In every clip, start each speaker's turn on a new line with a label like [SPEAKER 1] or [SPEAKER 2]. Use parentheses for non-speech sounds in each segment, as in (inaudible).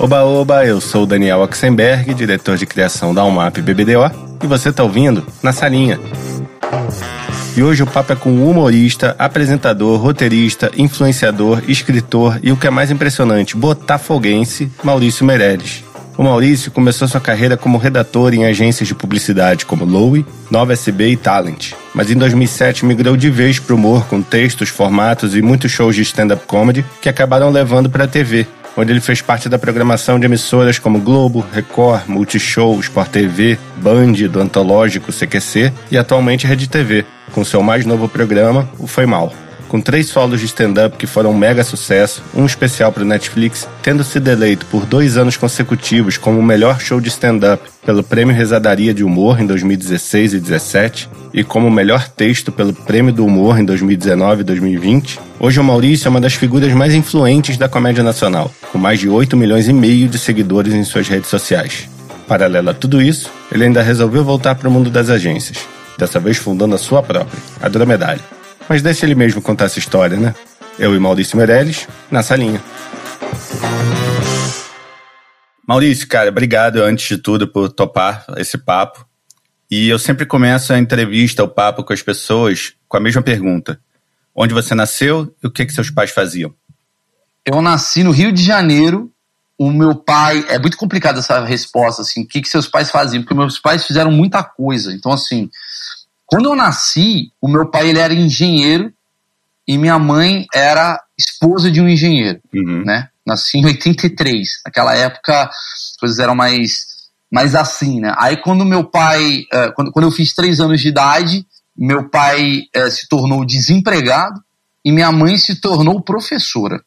[SPEAKER 1] Oba Oba, eu sou Daniel Oxenberg, diretor de criação da UMAP BBDO, e você está ouvindo Na Salinha. E hoje o papo é com humorista, apresentador, roteirista, influenciador, escritor e o que é mais impressionante, botafoguense, Maurício Meirelles. O Maurício começou sua carreira como redator em agências de publicidade como Lowe, Nova SB e Talent, mas em 2007 migrou de vez para o humor com textos, formatos e muitos shows de stand-up comedy que acabaram levando para a TV, onde ele fez parte da programação de emissoras como Globo, Record, Multishow, Sport TV, Band, do antológico CQC e atualmente Rede TV, com seu mais novo programa, O Foi Mal com três solos de stand-up que foram um mega sucesso, um especial para o Netflix, tendo sido eleito por dois anos consecutivos como o melhor show de stand-up pelo Prêmio Rezadaria de Humor em 2016 e 2017 e como o melhor texto pelo Prêmio do Humor em 2019 e 2020. Hoje o Maurício é uma das figuras mais influentes da comédia nacional, com mais de 8 milhões e meio de seguidores em suas redes sociais. Paralelo a tudo isso, ele ainda resolveu voltar para o mundo das agências, dessa vez fundando a sua própria, a Dromedário. Mas deixa ele mesmo contar essa história, né? Eu e Maurício Meirelles, na salinha. Maurício, cara, obrigado antes de tudo por topar esse papo. E eu sempre começo a entrevista, o papo com as pessoas com a mesma pergunta: Onde você nasceu e o que, que seus pais faziam?
[SPEAKER 2] Eu nasci no Rio de Janeiro. O meu pai. É muito complicada essa resposta, assim. O que, que seus pais faziam? Porque meus pais fizeram muita coisa. Então, assim, quando eu nasci, o meu pai ele era engenheiro e minha mãe era esposa de um engenheiro, uhum. né? Nasci em 83. Naquela época as coisas eram mais, mais assim, né? Aí quando meu pai, uh, quando, quando eu fiz três anos de idade, meu pai uh, se tornou desempregado e minha mãe se tornou professora.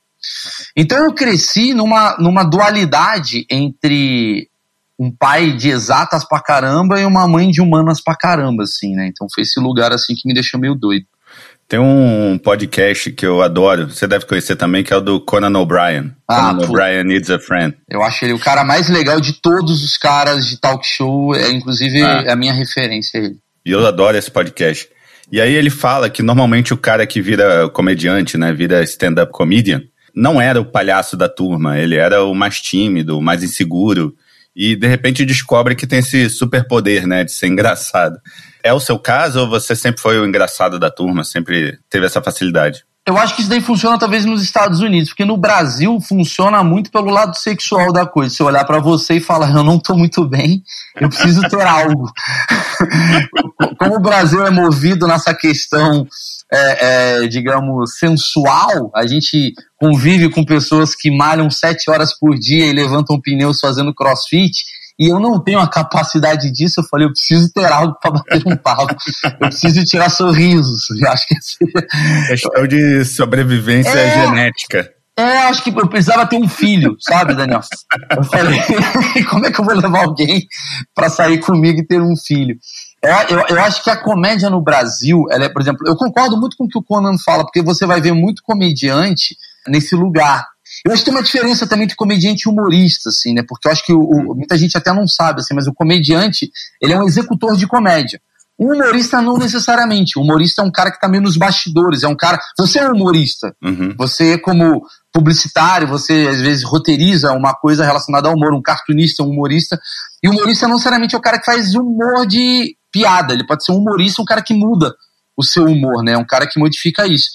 [SPEAKER 2] Então eu cresci numa, numa dualidade entre um pai de exatas pra caramba e uma mãe de humanas pra caramba, assim, né? Então foi esse lugar, assim, que me deixou meio doido.
[SPEAKER 1] Tem um podcast que eu adoro, você deve conhecer também, que é o do Conan O'Brien. Ah, Conan O'Brien Needs a Friend.
[SPEAKER 2] Eu acho ele o cara mais legal de todos os caras de talk show, é inclusive ah. é a minha referência ele.
[SPEAKER 1] E eu adoro esse podcast. E aí ele fala que normalmente o cara que vira comediante, né, vira stand-up comedian, não era o palhaço da turma, ele era o mais tímido, o mais inseguro, e de repente descobre que tem esse superpoder, né, de ser engraçado. É o seu caso ou você sempre foi o engraçado da turma, sempre teve essa facilidade?
[SPEAKER 2] Eu acho que isso daí funciona talvez nos Estados Unidos, porque no Brasil funciona muito pelo lado sexual da coisa. Se eu olhar para você e falar, eu não tô muito bem, eu preciso ter algo. (laughs) Como o Brasil é movido nessa questão é, é, digamos, sensual, a gente convive com pessoas que malham sete horas por dia e levantam pneus fazendo crossfit, e eu não tenho a capacidade disso, eu falei, eu preciso ter algo para bater um papo, eu preciso tirar sorrisos, eu acho que
[SPEAKER 1] assim, Questão de sobrevivência é, genética.
[SPEAKER 2] É, acho que eu precisava ter um filho, sabe, Daniel? Eu falei, (laughs) como é que eu vou levar alguém para sair comigo e ter um filho? É, eu, eu, acho que a comédia no Brasil, ela é, por exemplo, eu concordo muito com o que o Conan fala, porque você vai ver muito comediante nesse lugar. Eu acho que tem uma diferença também entre comediante e humorista, assim, né? Porque eu acho que o, o, muita gente até não sabe, assim, mas o comediante, ele é um executor de comédia. O humorista não necessariamente. O humorista é um cara que está meio nos bastidores, é um cara. Você é um humorista. Uhum. Você, como publicitário, você às vezes roteiriza uma coisa relacionada ao humor, um cartunista, um humorista. E o humorista não necessariamente é o cara que faz humor de piada, ele pode ser um humorista, um cara que muda o seu humor, né? Um cara que modifica isso.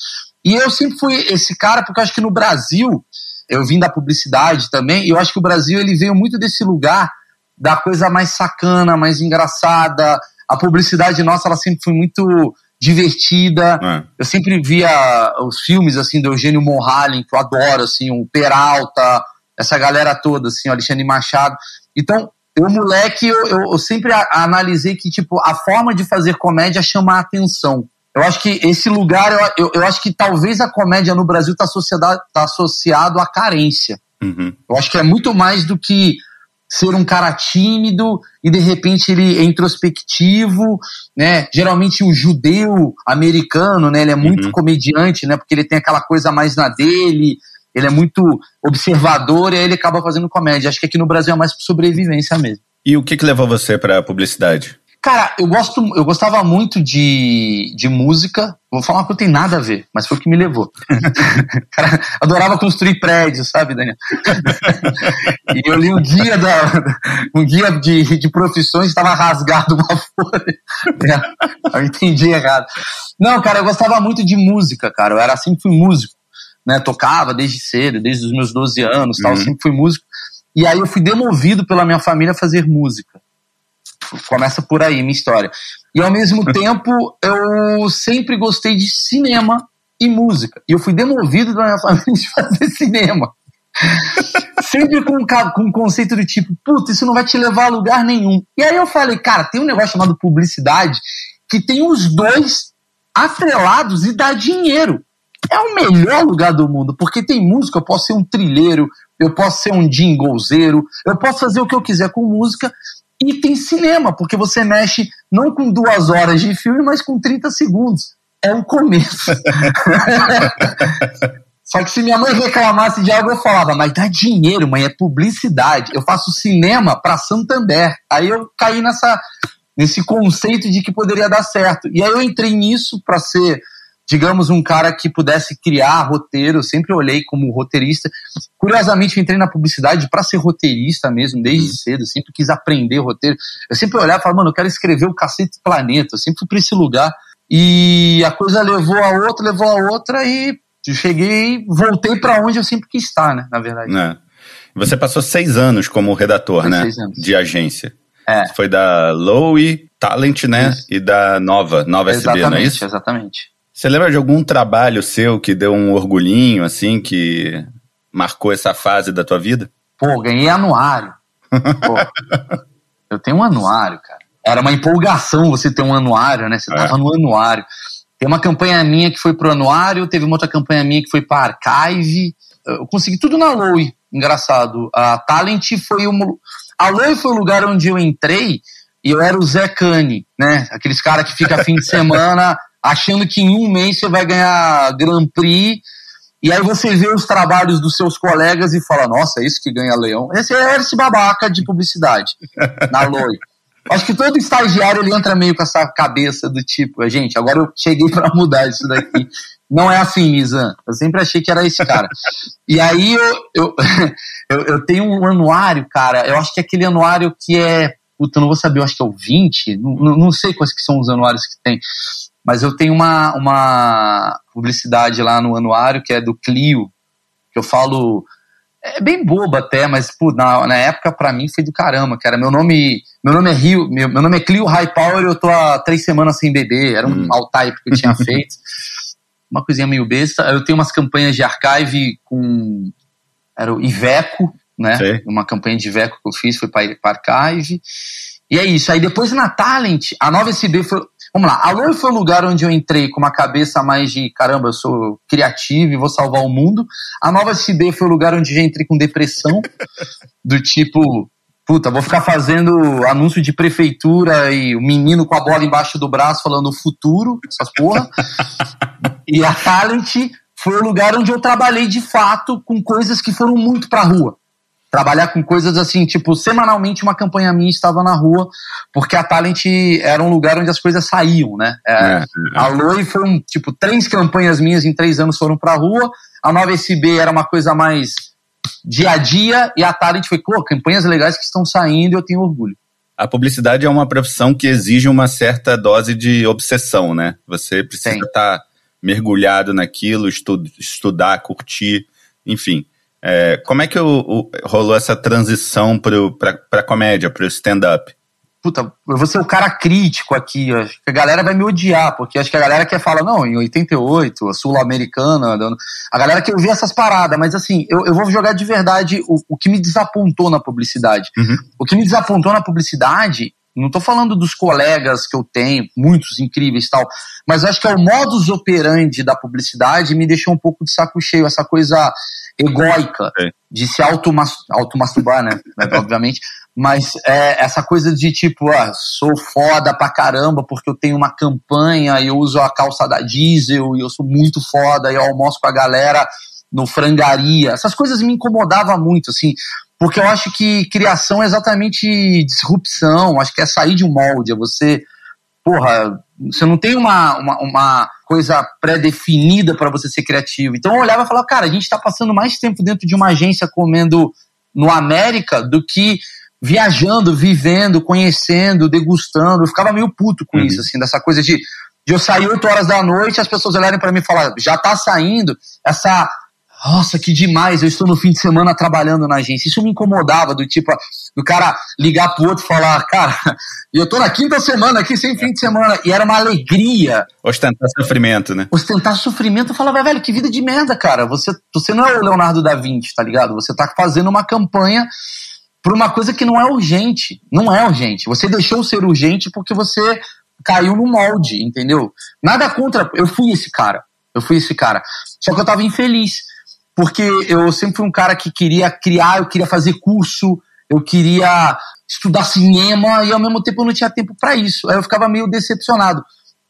[SPEAKER 2] E eu sempre fui esse cara, porque eu acho que no Brasil, eu vim da publicidade também, e eu acho que o Brasil ele veio muito desse lugar da coisa mais sacana, mais engraçada. A publicidade nossa, ela sempre foi muito divertida. É. Eu sempre via os filmes assim do Eugênio Monhallen, que eu adoro, assim, o Peralta, essa galera toda, assim, o Alexandre Machado. Então, eu, moleque, eu, eu, eu sempre a, analisei que, tipo, a forma de fazer comédia é chamar a atenção. Eu acho que esse lugar, eu, eu, eu acho que talvez a comédia no Brasil está tá associado à carência. Uhum. Eu acho que é muito mais do que ser um cara tímido e de repente ele é introspectivo, né? Geralmente o judeu americano, né? Ele é muito uhum. comediante, né? Porque ele tem aquela coisa mais na dele, ele é muito observador e aí ele acaba fazendo comédia. Acho que aqui no Brasil é mais por sobrevivência mesmo.
[SPEAKER 1] E o que, que levou você para a publicidade?
[SPEAKER 2] Cara, eu gosto, eu gostava muito de, de música. Vou falar que não tem nada a ver, mas foi o que me levou. (laughs) Cara, adorava construir prédios, sabe, Daniel? (laughs) e eu li um guia da, um guia de, de profissões, estava rasgado uma folha. (laughs) Eu entendi errado. Não, cara, eu gostava muito de música, cara. Eu era assim, fui músico, né? Tocava desde cedo, desde os meus 12 anos, tal, uhum. sempre fui músico. E aí eu fui demovido pela minha família a fazer música. Começa por aí minha história. E ao mesmo (laughs) tempo, eu sempre gostei de cinema e música. E eu fui demovido da minha (laughs) família de fazer cinema. (laughs) sempre com, com um conceito do tipo, puta, isso não vai te levar a lugar nenhum. E aí eu falei, cara, tem um negócio chamado publicidade que tem os dois atrelados e dá dinheiro. É o melhor lugar do mundo, porque tem música, eu posso ser um trilheiro, eu posso ser um jinglezeiro, eu posso fazer o que eu quiser com música, e tem cinema, porque você mexe não com duas horas de filme, mas com 30 segundos. É o começo. (laughs) Só que se minha mãe reclamasse de algo, eu falava, mas dá dinheiro, mãe, é publicidade. Eu faço cinema para Santander. Aí eu caí nessa, nesse conceito de que poderia dar certo. E aí eu entrei nisso para ser digamos, um cara que pudesse criar roteiro. Eu sempre olhei como roteirista. Curiosamente, entrei na publicidade para ser roteirista mesmo, desde uhum. cedo. Sempre quis aprender roteiro. Eu sempre olhava e falava, mano, eu quero escrever o Cacete Planeta. Eu sempre fui para esse lugar. E a coisa levou a outra, levou a outra e cheguei, voltei para onde eu sempre quis estar, né? Na verdade.
[SPEAKER 1] É. Você passou seis anos como redator, Foi né? De agência. É. Foi da Lowe, Talent, né? Isso. E da Nova, Nova
[SPEAKER 2] exatamente,
[SPEAKER 1] SB, não é isso?
[SPEAKER 2] Exatamente.
[SPEAKER 1] Você lembra de algum trabalho seu que deu um orgulhinho, assim, que marcou essa fase da tua vida?
[SPEAKER 2] Pô, ganhei anuário. Pô, (laughs) eu tenho um anuário, cara. Era uma empolgação você ter um anuário, né? Você é. tava no anuário. Tem uma campanha minha que foi pro anuário, teve uma outra campanha minha que foi para archive. Eu consegui tudo na Lowe, engraçado. A Talent foi um. A Lowe foi o lugar onde eu entrei e eu era o Zé Cane, né? Aqueles caras que fica fim de (laughs) semana achando que em um mês você vai ganhar Grand Prix, e aí você vê os trabalhos dos seus colegas e fala, nossa, é isso que ganha leão. Esse é esse babaca de publicidade (laughs) na Loi. Acho que todo estagiário ele entra meio com essa cabeça do tipo, gente, agora eu cheguei para mudar isso daqui. Não é assim, Mizan. Eu sempre achei que era esse cara. E aí eu, eu, (laughs) eu, eu, tenho um anuário, cara. Eu acho que é aquele anuário que é. Puta, eu não vou saber, eu acho que é o 20. Não, não sei quais que são os anuários que tem. Mas eu tenho uma, uma publicidade lá no anuário que é do Clio, que eu falo. É bem boba até, mas pô, na, na época para mim foi do caramba, que era meu nome. Meu nome é Rio, meu, meu nome é Clio High Power e eu tô há três semanas sem beber. Era um hum. all-type que eu tinha (laughs) feito. uma coisinha meio besta. Eu tenho umas campanhas de archive com. Era o Iveco, né? Sim. Uma campanha de Iveco que eu fiz, foi para archive. E é isso. Aí depois na Talent, a nova SB foi. Vamos lá, a Loi foi o lugar onde eu entrei com uma cabeça mais de caramba, eu sou criativo e vou salvar o mundo. A Nova SB foi o lugar onde já entrei com depressão, (laughs) do tipo, puta, vou ficar fazendo anúncio de prefeitura e o menino com a bola embaixo do braço falando futuro, essas porra. (laughs) e a Talent foi o lugar onde eu trabalhei de fato com coisas que foram muito pra rua trabalhar com coisas assim, tipo, semanalmente uma campanha minha estava na rua, porque a Talent era um lugar onde as coisas saíam, né? É, é, é. A Loi foram, tipo, três campanhas minhas em três anos foram pra rua, a Nova SB era uma coisa mais dia a dia, e a Talent foi, pô, campanhas legais que estão saindo e eu tenho orgulho.
[SPEAKER 1] A publicidade é uma profissão que exige uma certa dose de obsessão, né? Você precisa estar tá mergulhado naquilo, estu estudar, curtir, enfim. É, como é que o, o, rolou essa transição para comédia, para o stand-up?
[SPEAKER 2] Puta, eu vou ser o cara crítico aqui. Acho que a galera vai me odiar, porque acho que a galera quer falar, não, em 88, a Sul-Americana, a galera quer ouvir essas paradas, mas assim, eu, eu vou jogar de verdade o, o que me desapontou na publicidade. Uhum. O que me desapontou na publicidade não estou falando dos colegas que eu tenho, muitos incríveis e tal, mas acho que é o modus operandi da publicidade me deixou um pouco de saco cheio, essa coisa egóica é. de se automasturbar, né? Obviamente. Mas é essa coisa de tipo, ah, sou foda pra caramba porque eu tenho uma campanha e eu uso a calça da diesel e eu sou muito foda e eu almoço com a galera no frangaria. Essas coisas me incomodavam muito, assim. porque eu acho que criação é exatamente disrupção, acho que é sair de um molde, é você, porra, você não tem uma, uma, uma coisa pré-definida para você ser criativo. Então eu olhava e falava, cara, a gente está passando mais tempo dentro de uma agência comendo no América do que viajando, vivendo, conhecendo, degustando. Eu ficava meio puto com uhum. isso, assim, dessa coisa de, de eu sair 8 horas da noite, as pessoas olharem para mim e falar, já tá saindo, essa nossa, que demais, eu estou no fim de semana trabalhando na agência. Isso me incomodava, do tipo, do cara ligar pro outro e falar, cara, eu tô na quinta semana aqui sem fim de semana. E era uma alegria.
[SPEAKER 1] Ostentar sofrimento, né?
[SPEAKER 2] Ostentar sofrimento. Eu falava, velho, que vida de merda, cara. Você, você não é o Leonardo da Vinci, tá ligado? Você tá fazendo uma campanha por uma coisa que não é urgente. Não é urgente. Você deixou ser urgente porque você caiu no molde, entendeu? Nada contra. Eu fui esse cara. Eu fui esse cara. Só que eu tava infeliz porque eu sempre fui um cara que queria criar, eu queria fazer curso, eu queria estudar cinema e ao mesmo tempo eu não tinha tempo para isso. Aí eu ficava meio decepcionado.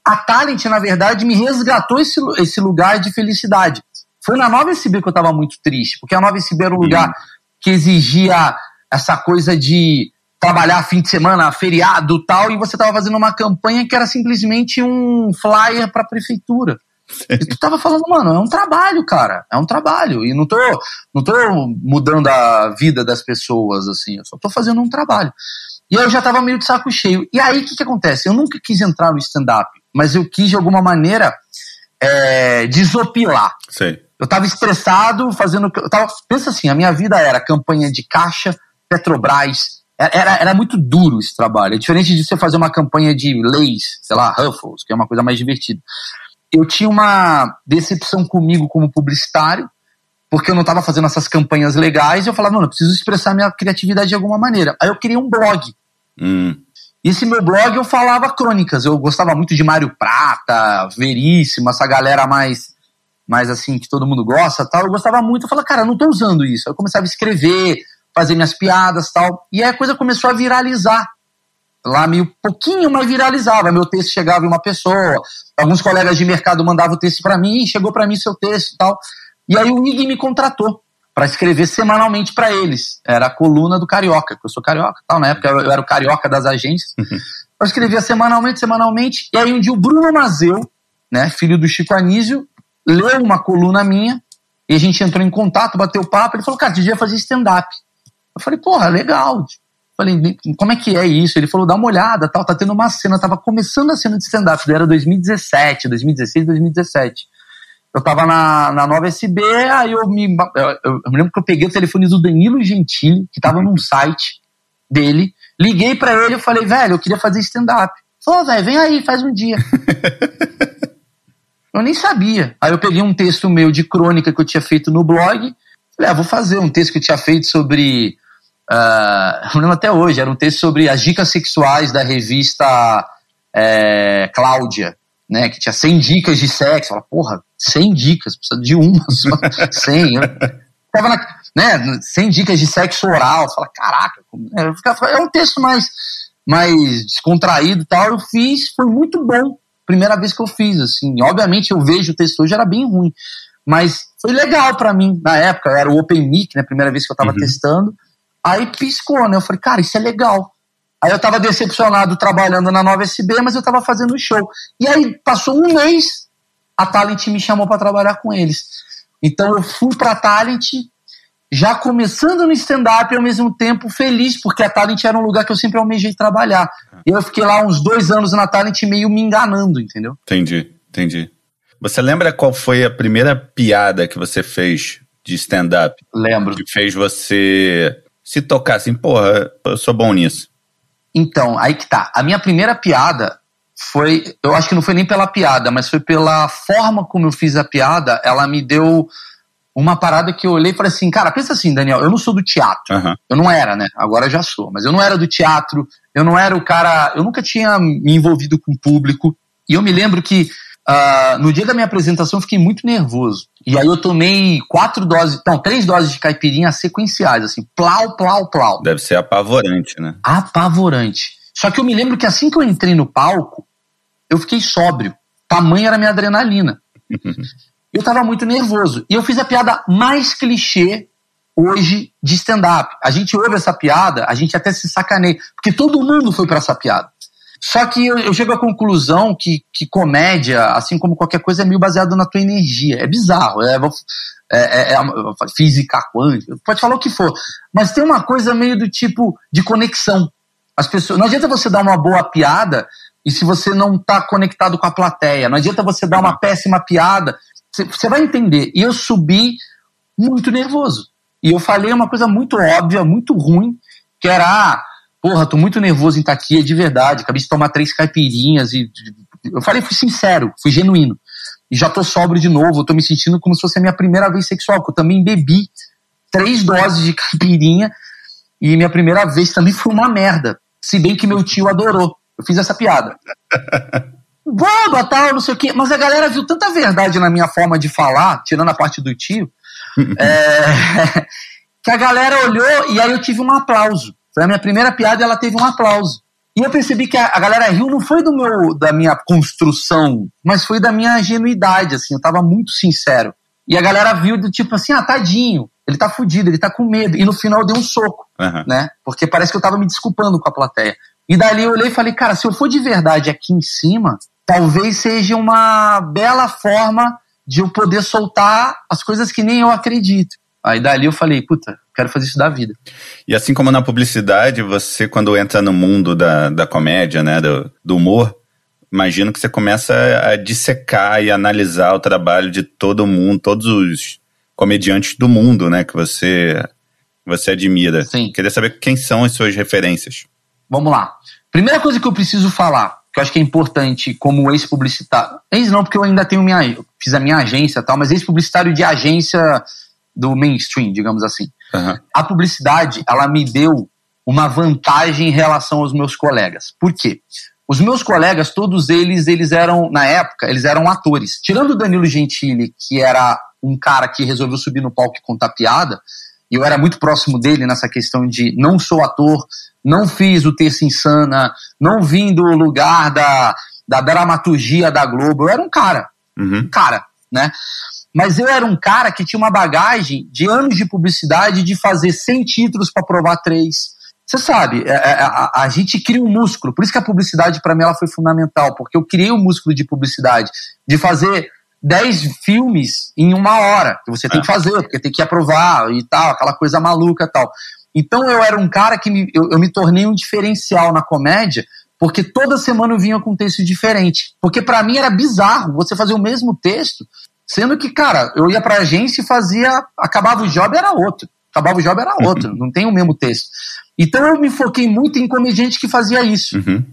[SPEAKER 2] A Talent, na verdade, me resgatou esse, esse lugar de felicidade. Foi na Nova SB que eu estava muito triste, porque a Nova SB era um lugar que exigia essa coisa de trabalhar fim de semana, feriado tal, e você estava fazendo uma campanha que era simplesmente um flyer para a prefeitura. E tu tava falando, mano, é um trabalho, cara. É um trabalho. E não tô, não tô mudando a vida das pessoas, assim. Eu só tô fazendo um trabalho. E eu já tava meio de saco cheio. E aí o que que acontece? Eu nunca quis entrar no stand-up, mas eu quis de alguma maneira é, desopilar.
[SPEAKER 1] Sei.
[SPEAKER 2] Eu tava estressado, fazendo. Eu tava, pensa assim, a minha vida era campanha de caixa, Petrobras. Era, era muito duro esse trabalho. É diferente de você fazer uma campanha de leis, sei lá, Ruffles, que é uma coisa mais divertida eu tinha uma decepção comigo como publicitário, porque eu não estava fazendo essas campanhas legais, e eu falava, mano, eu preciso expressar minha criatividade de alguma maneira. Aí eu criei um blog.
[SPEAKER 1] Hum.
[SPEAKER 2] E esse meu blog eu falava crônicas, eu gostava muito de Mário Prata, Veríssimo, essa galera mais, mais assim, que todo mundo gosta tal, eu gostava muito, eu falava, cara, eu não estou usando isso. Aí eu começava a escrever, fazer minhas piadas tal, e aí a coisa começou a viralizar lá meio pouquinho, mas viralizava. Meu texto chegava em uma pessoa, alguns colegas de mercado mandavam o texto para mim, chegou para mim seu texto e tal. E aí o IG me contratou para escrever semanalmente para eles. Era a coluna do Carioca, que eu sou carioca, tal, na época eu era o carioca das agências. Uhum. Eu escrevia semanalmente, semanalmente, e aí um dia o Bruno Mazeu, né, filho do Chico Anísio, leu uma coluna minha, e a gente entrou em contato, bateu papo, ele falou, cara, tu devia fazer stand-up. Eu falei, porra, legal. Falei, como é que é isso? Ele falou, dá uma olhada, tal, tá tendo uma cena, tava começando a cena de stand-up, era 2017, 2016, 2017. Eu tava na, na Nova SB, aí eu me, eu, eu, me lembro que eu peguei o telefone do Danilo Gentili, que tava num site dele, liguei para ele e falei, velho, eu queria fazer stand-up. Falou, velho, vem aí, faz um dia. (laughs) eu nem sabia. Aí eu peguei um texto meu de crônica que eu tinha feito no blog, falei, ah, vou fazer um texto que eu tinha feito sobre Uh, eu lembro até hoje, era um texto sobre as dicas sexuais da revista é, Cláudia, né, que tinha 100 dicas de sexo. Fala, porra, 100 dicas, precisa de uma (laughs) só, 100. Eu tava na, né, 100 dicas de sexo oral. Fala, caraca, é, é um texto mais, mais descontraído e tal. Eu fiz, foi muito bom. Primeira vez que eu fiz, assim. Obviamente eu vejo o texto hoje, era bem ruim. Mas foi legal para mim na época, era o Open Mic, né, primeira vez que eu tava uhum. testando. Aí piscou, né? Eu falei, cara, isso é legal. Aí eu tava decepcionado trabalhando na Nova SB, mas eu tava fazendo show. E aí passou um mês, a Talent me chamou para trabalhar com eles. Então eu fui pra Talent, já começando no stand-up e ao mesmo tempo feliz, porque a Talent era um lugar que eu sempre almejei trabalhar. E eu fiquei lá uns dois anos na Talent meio me enganando, entendeu?
[SPEAKER 1] Entendi, entendi. Você lembra qual foi a primeira piada que você fez de stand-up?
[SPEAKER 2] Lembro.
[SPEAKER 1] Que fez você se tocar assim, porra, eu sou bom nisso?
[SPEAKER 2] Então, aí que tá. A minha primeira piada foi. Eu acho que não foi nem pela piada, mas foi pela forma como eu fiz a piada. Ela me deu uma parada que eu olhei e falei assim, cara, pensa assim, Daniel, eu não sou do teatro.
[SPEAKER 1] Uhum.
[SPEAKER 2] Eu não era, né? Agora já sou, mas eu não era do teatro, eu não era o cara. Eu nunca tinha me envolvido com o público. E eu me lembro que Uh, no dia da minha apresentação eu fiquei muito nervoso. E aí eu tomei quatro doses, não, três doses de caipirinha sequenciais, assim, plau, plau, plau.
[SPEAKER 1] Deve ser apavorante, né?
[SPEAKER 2] Apavorante. Só que eu me lembro que assim que eu entrei no palco, eu fiquei sóbrio. Tamanha era a minha adrenalina. (laughs) eu tava muito nervoso. E eu fiz a piada mais clichê hoje de stand-up. A gente ouve essa piada, a gente até se sacaneia, porque todo mundo foi para essa piada. Só que eu, eu, chego à conclusão que, que comédia, assim como qualquer coisa, é meio baseado na tua energia. É bizarro. É, é, é, é física quântica, pode falar o que for. Mas tem uma coisa meio do tipo de conexão. As pessoas, não adianta você dar uma boa piada e se você não está conectado com a plateia. Não adianta você dar uma péssima piada. Você vai entender. E eu subi muito nervoso. E eu falei uma coisa muito óbvia, muito ruim, que era, ah, porra, tô muito nervoso em estar aqui, é de verdade. Acabei de tomar três caipirinhas e. Eu falei, fui sincero, fui genuíno. E já tô sóbrio de novo, eu tô me sentindo como se fosse a minha primeira vez sexual, porque eu também bebi três doses de (laughs) caipirinha e minha primeira vez também foi uma merda. Se bem que meu tio adorou. Eu fiz essa piada. (laughs) Boba, tal, não sei o quê. Mas a galera viu tanta verdade na minha forma de falar, tirando a parte do tio, (laughs) é, que a galera olhou e aí eu tive um aplauso. Foi a minha primeira piada e ela teve um aplauso. E eu percebi que a, a, galera riu não foi do meu, da minha construção, mas foi da minha genuidade, assim, eu tava muito sincero. E a galera viu do tipo assim, ah, tadinho, ele tá fudido, ele tá com medo. E no final eu dei um soco, uhum. né? Porque parece que eu tava me desculpando com a plateia. E dali eu olhei e falei, cara, se eu for de verdade aqui em cima, talvez seja uma bela forma de eu poder soltar as coisas que nem eu acredito. Aí dali eu falei, puta, quero fazer isso da vida.
[SPEAKER 1] E assim como na publicidade, você quando entra no mundo da, da comédia, né, do, do humor, imagino que você começa a dissecar e analisar o trabalho de todo mundo, todos os comediantes do mundo, né, que você você admira.
[SPEAKER 2] Sim.
[SPEAKER 1] Queria saber quem são as suas referências.
[SPEAKER 2] Vamos lá. Primeira coisa que eu preciso falar, que eu acho que é importante como ex-publicitário. Ex não, porque eu ainda tenho minha. Fiz a minha agência e tal, mas ex-publicitário de agência do mainstream, digamos assim. Uhum. A publicidade, ela me deu uma vantagem em relação aos meus colegas. Por quê? Os meus colegas, todos eles, eles eram, na época, eles eram atores. Tirando o Danilo Gentili, que era um cara que resolveu subir no palco e contar piada, e eu era muito próximo dele nessa questão de não sou ator, não fiz o Terça Insana, não vim do lugar da, da dramaturgia da Globo. Eu era um cara, uhum. um cara, né? Mas eu era um cara que tinha uma bagagem de anos de publicidade, de fazer 100 títulos para provar três. Você sabe, a, é, é, a, a, gente cria um músculo. Por isso que a publicidade para mim ela foi fundamental, porque eu criei um músculo de publicidade, de fazer 10 filmes em uma hora, que você tem que é. fazer, porque tem que aprovar e tal, aquela coisa maluca e tal. Então eu era um cara que me, eu, eu me tornei um diferencial na comédia, porque toda semana eu vinha com um texto diferente. Porque para mim era bizarro você fazer o mesmo texto, sendo que, cara, eu ia pra agência e fazia. Acabava o job era outro. Acabava o job era outro. Uhum. Não tem o mesmo texto. Então eu me foquei muito em comediante que fazia isso. Uhum.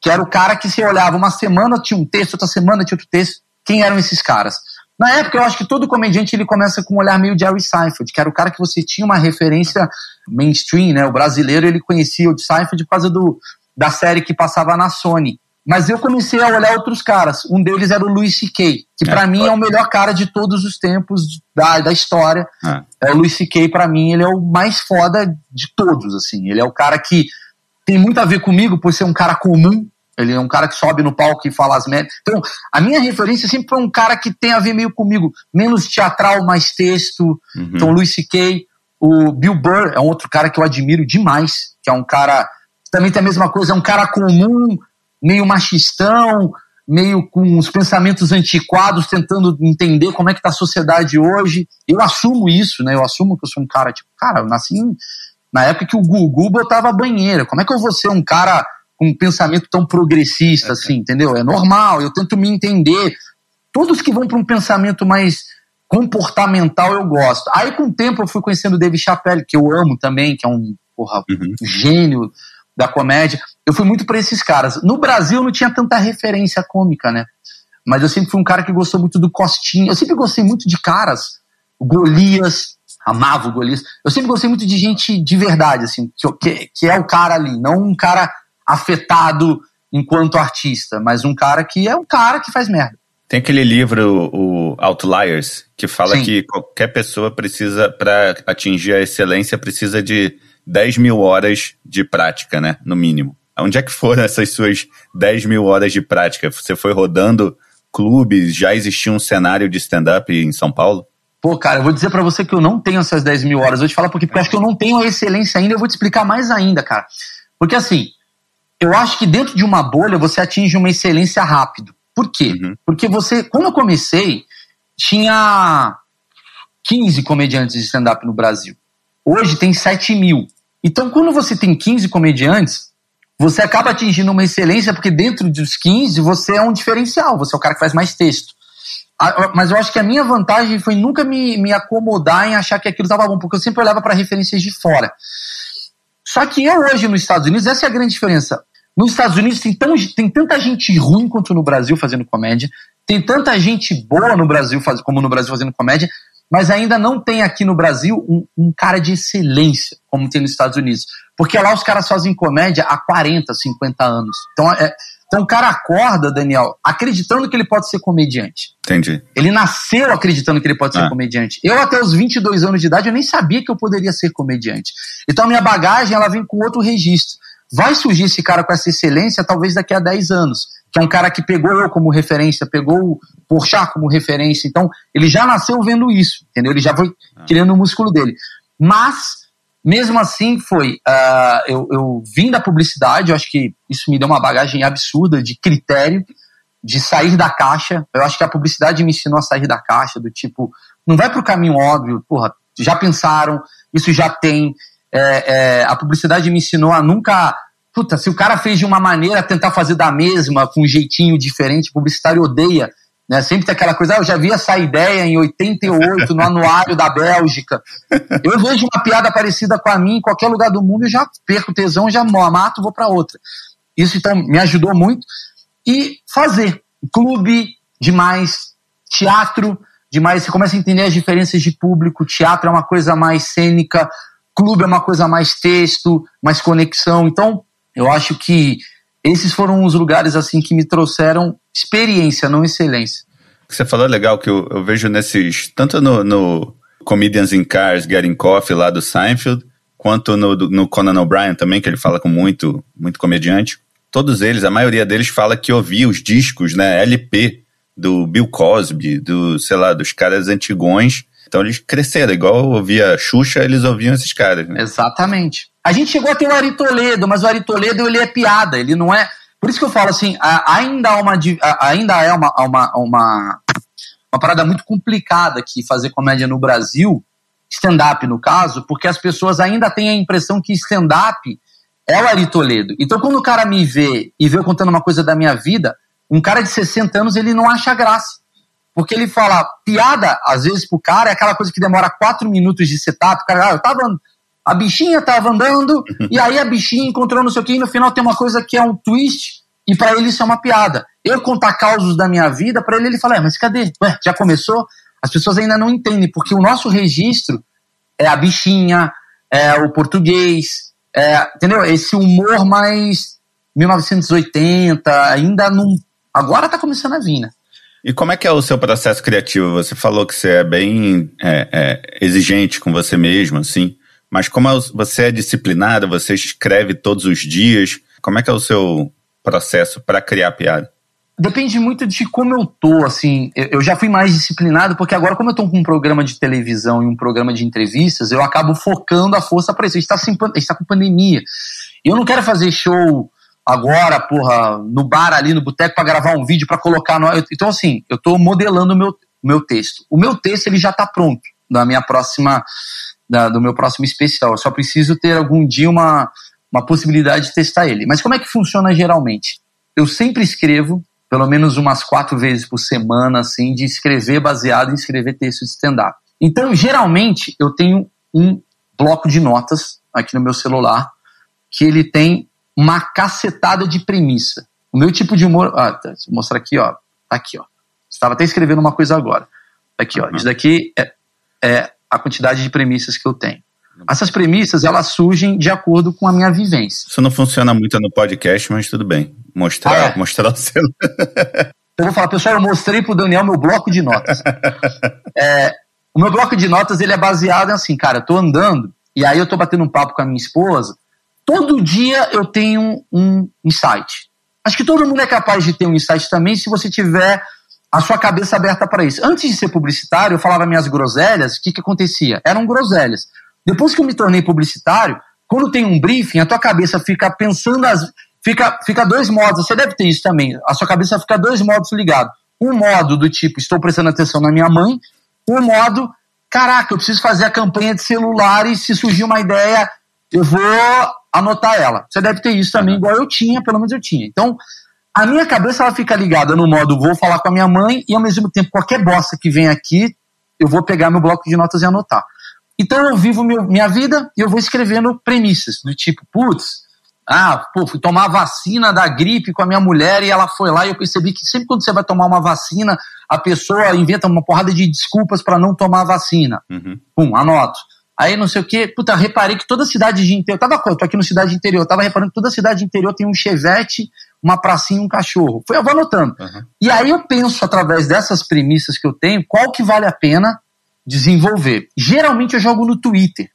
[SPEAKER 2] Que era o cara que se olhava uma semana tinha um texto, outra semana tinha outro texto. Quem eram esses caras? Na época, eu acho que todo comediante ele começa com um olhar meio Jerry Seinfeld, que era o cara que você tinha uma referência mainstream, né? O brasileiro ele conhecia o Seinfeld por causa do, da série que passava na Sony. Mas eu comecei a olhar outros caras. Um deles era o Louis C.K., que é, para mim é o melhor cara de todos os tempos da, da história. É. é o Louis C.K., para mim, ele é o mais foda de todos, assim. Ele é o cara que tem muito a ver comigo por ser um cara comum, ele é um cara que sobe no palco e fala as merdas. Então, a minha referência sempre foi um cara que tem a ver meio comigo, menos teatral, mais texto. Uhum. Então, Louis C.K., o Bill Burr é um outro cara que eu admiro demais, que é um cara também tem a mesma coisa, é um cara comum, meio machistão, meio com os pensamentos antiquados, tentando entender como é que tá a sociedade hoje. Eu assumo isso, né? Eu assumo que eu sou um cara, tipo, cara, eu nasci na época que o Gugu botava banheira. Como é que eu vou ser um cara com um pensamento tão progressista, é, assim, entendeu? É normal, eu tento me entender. Todos que vão para um pensamento mais comportamental eu gosto. Aí com o tempo eu fui conhecendo o David Chappelle, que eu amo também, que é um porra, uhum. gênio da comédia. Eu fui muito para esses caras. No Brasil não tinha tanta referência cômica, né? Mas eu sempre fui um cara que gostou muito do Costinha. Eu sempre gostei muito de caras, Golias, amava o Golias. Eu sempre gostei muito de gente de verdade, assim, que, que é o cara ali, não um cara afetado enquanto artista, mas um cara que é um cara que faz merda.
[SPEAKER 1] Tem aquele livro, o Outliers, que fala Sim. que qualquer pessoa precisa, para atingir a excelência, precisa de 10 mil horas de prática, né? No mínimo. Onde é que foram essas suas 10 mil horas de prática? Você foi rodando clubes? Já existia um cenário de stand-up em São Paulo?
[SPEAKER 2] Pô, cara, eu vou dizer para você que eu não tenho essas 10 mil horas. Eu vou te falar porque, porque eu acho que eu não tenho a excelência ainda. Eu vou te explicar mais ainda, cara. Porque assim, eu acho que dentro de uma bolha você atinge uma excelência rápido. Por quê? Uhum. Porque você, quando eu comecei, tinha 15 comediantes de stand-up no Brasil. Hoje tem 7 mil. Então, quando você tem 15 comediantes, você acaba atingindo uma excelência, porque dentro dos 15 você é um diferencial, você é o cara que faz mais texto. Mas eu acho que a minha vantagem foi nunca me, me acomodar em achar que aquilo estava bom, porque eu sempre olhava para referências de fora. Só que eu hoje nos Estados Unidos, essa é a grande diferença. Nos Estados Unidos tem, tão, tem tanta gente ruim quanto no Brasil fazendo comédia, tem tanta gente boa no Brasil faz, como no Brasil fazendo comédia, mas ainda não tem aqui no Brasil um, um, cara de excelência, como tem nos Estados Unidos. Porque lá os caras fazem comédia há 40, 50 anos. Então, é, então o cara acorda, Daniel, acreditando que ele pode ser comediante.
[SPEAKER 1] Entendi.
[SPEAKER 2] Ele nasceu acreditando que ele pode ser ah. comediante. Eu, até os 22 anos de idade, eu nem sabia que eu poderia ser comediante. Então a minha bagagem, ela vem com outro registro. Vai surgir esse cara com essa excelência talvez daqui a 10 anos que é um cara que pegou eu como referência, pegou o Porchat como referência. Então, ele já nasceu vendo isso, entendeu? Ele já foi ah. criando o músculo dele. Mas, mesmo assim, foi. Uh, eu, eu vim da publicidade, eu acho que isso me deu uma bagagem absurda de critério, de sair da caixa. Eu acho que a publicidade me ensinou a sair da caixa, do tipo, não vai pro caminho óbvio, porra, já pensaram, isso já tem. É, é, a publicidade me ensinou a nunca puta, se o cara fez de uma maneira, tentar fazer da mesma, com um jeitinho diferente, publicitário odeia. Né? Sempre tem aquela coisa, ah, eu já vi essa ideia em 88, no anuário da Bélgica. Eu vejo uma piada parecida com a minha em qualquer lugar do mundo, eu já perco tesão, já mato, vou para outra. Isso então me ajudou muito. E fazer. Clube demais, teatro demais. Você começa a entender as diferenças de público. Teatro é uma coisa mais cênica, clube é uma coisa mais texto, mais conexão. Então, eu acho que esses foram os lugares assim que me trouxeram experiência, não excelência.
[SPEAKER 1] Você falou legal que eu, eu vejo nesses, tanto no, no, Comedians in Cars, Getting Coffee lá do Seinfeld, quanto no, no Conan O'Brien também, que ele fala com muito, muito comediante. Todos eles, a maioria deles fala que ouvia os discos, né, LP do Bill Cosby, do, sei lá, dos caras antigões. Então eles cresceram, igual ouvia Xuxa, eles ouviam esses caras. Né?
[SPEAKER 2] Exatamente. A gente chegou a ter o Ari Toledo, mas o Ari Toledo ele é piada, ele não é. Por isso que eu falo assim, ainda, uma, ainda é uma, uma, uma, uma parada muito complicada aqui fazer comédia no Brasil, stand-up no caso, porque as pessoas ainda têm a impressão que stand-up é o Ari Toledo. Então quando o cara me vê e vê eu contando uma coisa da minha vida, um cara de 60 anos ele não acha graça. Porque ele fala, piada, às vezes, pro cara, é aquela coisa que demora quatro minutos de setup. O cara, ah, eu tava a bichinha tava andando, e aí a bichinha encontrou não sei o que, e no final tem uma coisa que é um twist, e para ele isso é uma piada. Eu contar causos da minha vida, para ele ele fala, é, mas cadê? Ué, já começou? As pessoas ainda não entendem, porque o nosso registro é a bichinha, é o português, é, entendeu? Esse humor mais 1980, ainda não. Agora tá começando a vir, né?
[SPEAKER 1] E como é que é o seu processo criativo? Você falou que você é bem é, é, exigente com você mesmo, assim. Mas como é você é disciplinado, você escreve todos os dias, como é que é o seu processo para criar piada?
[SPEAKER 2] Depende muito de como eu tô, assim, eu já fui mais disciplinado, porque agora como eu tô com um programa de televisão e um programa de entrevistas, eu acabo focando a força para isso. A gente, tá gente tá com pandemia. Eu não quero fazer show agora, porra, no bar ali, no boteco, para gravar um vídeo, para colocar no... Então, assim, eu tô modelando o meu, meu texto. O meu texto, ele já tá pronto, na minha próxima da, do meu próximo especial. Eu só preciso ter algum dia uma, uma possibilidade de testar ele. Mas como é que funciona geralmente? Eu sempre escrevo, pelo menos umas quatro vezes por semana, assim, de escrever baseado em escrever texto de stand-up. Então, geralmente, eu tenho um bloco de notas aqui no meu celular que ele tem uma cacetada de premissa. O meu tipo de humor. Ah, tá, vou mostrar aqui, ó. Tá aqui, ó. Estava até escrevendo uma coisa agora. Tá aqui, ó. Isso daqui é, é a quantidade de premissas que eu tenho. Essas premissas, elas surgem de acordo com a minha vivência.
[SPEAKER 1] Isso não funciona muito no podcast, mas tudo bem. Mostrar, ah, é. mostrar o seu. (laughs)
[SPEAKER 2] eu vou falar, pessoal, eu mostrei pro Daniel meu bloco de notas. (laughs) é, o meu bloco de notas, ele é baseado em assim, cara, eu tô andando, e aí eu tô batendo um papo com a minha esposa, todo dia eu tenho um insight. Acho que todo mundo é capaz de ter um insight também se você tiver a sua cabeça aberta para isso. Antes de ser publicitário, eu falava minhas groselhas, o que, que acontecia? Eram groselhas. Depois que eu me tornei publicitário, quando tem um briefing, a tua cabeça fica pensando as. Fica, fica dois modos, você deve ter isso também. A sua cabeça fica dois modos ligados. Um modo do tipo, estou prestando atenção na minha mãe, um modo, caraca, eu preciso fazer a campanha de celular e se surgir uma ideia, eu vou anotar ela. Você deve ter isso também, igual eu tinha, pelo menos eu tinha. Então, a minha cabeça ela fica ligada no modo vou falar com a minha mãe e ao mesmo tempo qualquer bosta que vem aqui, eu vou pegar meu bloco de notas e anotar. Então eu vivo meu, minha vida e eu vou escrevendo premissas do tipo, putz, ah, pô, fui tomar a vacina da gripe com a minha mulher e ela foi lá e eu percebi que sempre quando você vai tomar uma vacina, a pessoa inventa uma porrada de desculpas para não tomar a vacina. Uhum. Pum, anoto. Aí não sei o que, puta, reparei que toda cidade de interior, tava, tô aqui no cidade de interior, tava reparando que toda cidade de interior tem um chevette, uma pracinha e um cachorro. Foi eu vou anotando. Uhum. E aí eu penso, através dessas premissas que eu tenho, qual que vale a pena desenvolver. Geralmente eu jogo no Twitter.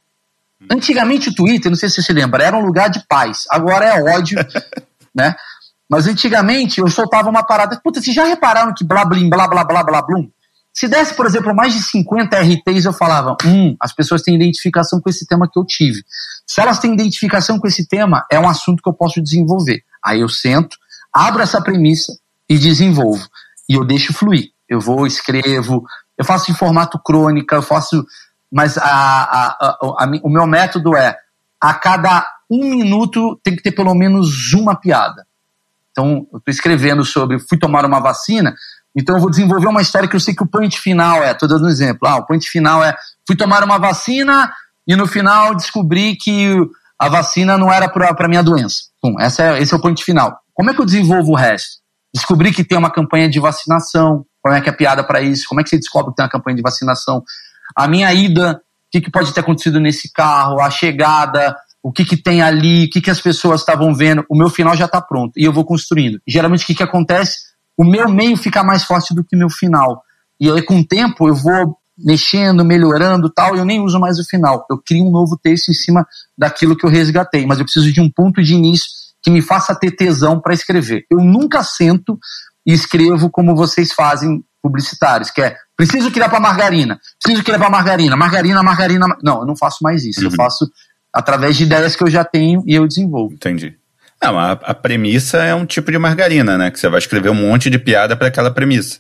[SPEAKER 2] Uhum. Antigamente o Twitter, não sei se você se lembra, era um lugar de paz. Agora é ódio, (laughs) né? Mas antigamente eu soltava uma parada. Puta, vocês já repararam que blá blá blá blá blá blá blum? Se desse, por exemplo, mais de 50 RTs, eu falava, hum, as pessoas têm identificação com esse tema que eu tive. Se elas têm identificação com esse tema, é um assunto que eu posso desenvolver. Aí eu sento, abro essa premissa e desenvolvo. E eu deixo fluir. Eu vou, escrevo, eu faço em formato crônica, eu faço. Mas a, a, a, o meu método é: a cada um minuto tem que ter pelo menos uma piada. Então, eu estou escrevendo sobre fui tomar uma vacina, então eu vou desenvolver uma história que eu sei que o point final é, estou dando um exemplo, ah, o point final é, fui tomar uma vacina e no final descobri que a vacina não era para minha doença. Bom, essa é, esse é o point final. Como é que eu desenvolvo o resto? Descobri que tem uma campanha de vacinação, como é que é a piada para isso, como é que você descobre que tem uma campanha de vacinação, a minha ida, o que, que pode ter acontecido nesse carro, a chegada, o que, que tem ali, o que, que as pessoas estavam vendo, o meu final já está pronto e eu vou construindo. geralmente o que, que acontece? O meu meio fica mais forte do que o meu final. E aí, com o tempo, eu vou mexendo, melhorando tal, e eu nem uso mais o final. Eu crio um novo texto em cima daquilo que eu resgatei, mas eu preciso de um ponto de início que me faça ter tesão para escrever. Eu nunca sento e escrevo como vocês fazem publicitários, que é preciso criar para margarina, preciso criar para margarina, margarina, margarina. Não, eu não faço mais isso. Uhum. Eu faço através de ideias que eu já tenho e eu desenvolvo.
[SPEAKER 1] Entendi. Não, a, a premissa é um tipo de margarina, né? Que você vai escrever um monte de piada para aquela premissa.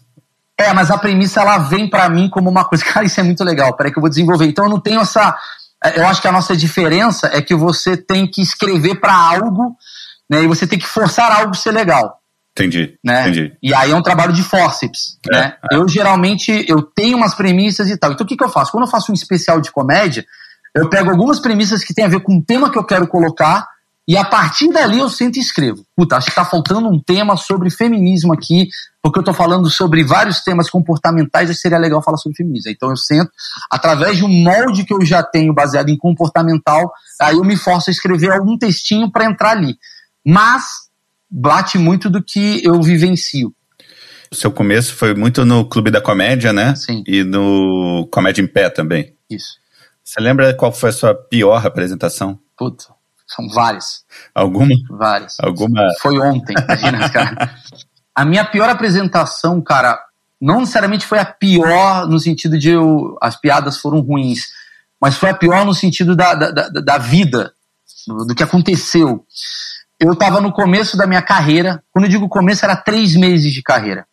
[SPEAKER 2] É, mas a premissa ela vem para mim como uma coisa, (laughs) cara, isso é muito legal, peraí que eu vou desenvolver. Então eu não tenho essa. É, eu acho que a nossa diferença é que você tem que escrever para algo, né? E você tem que forçar algo ser legal.
[SPEAKER 1] Entendi,
[SPEAKER 2] né?
[SPEAKER 1] entendi.
[SPEAKER 2] E aí é um trabalho de forceps, é, né? É. Eu geralmente eu tenho umas premissas e tal. Então o que, que eu faço? Quando eu faço um especial de comédia, eu pego algumas premissas que tem a ver com o tema que eu quero colocar e a partir dali eu sento e escrevo. Puta, acho que tá faltando um tema sobre feminismo aqui, porque eu tô falando sobre vários temas comportamentais, e seria legal falar sobre feminismo. Então eu sento, através de um molde que eu já tenho baseado em comportamental, aí eu me forço a escrever algum textinho para entrar ali. Mas bate muito do que eu vivencio.
[SPEAKER 1] O seu começo foi muito no Clube da Comédia, né?
[SPEAKER 2] Sim.
[SPEAKER 1] E no Comédia em Pé também.
[SPEAKER 2] Isso.
[SPEAKER 1] Você lembra qual foi a sua pior apresentação?
[SPEAKER 2] Puta, são várias.
[SPEAKER 1] Alguma?
[SPEAKER 2] Várias.
[SPEAKER 1] Alguma?
[SPEAKER 2] Foi ontem, imagina, (laughs) cara. A minha pior apresentação, cara, não necessariamente foi a pior no sentido de eu, as piadas foram ruins, mas foi a pior no sentido da, da, da, da vida, do, do, que aconteceu. Eu estava no começo da minha carreira, quando eu digo começo, era três meses de carreira.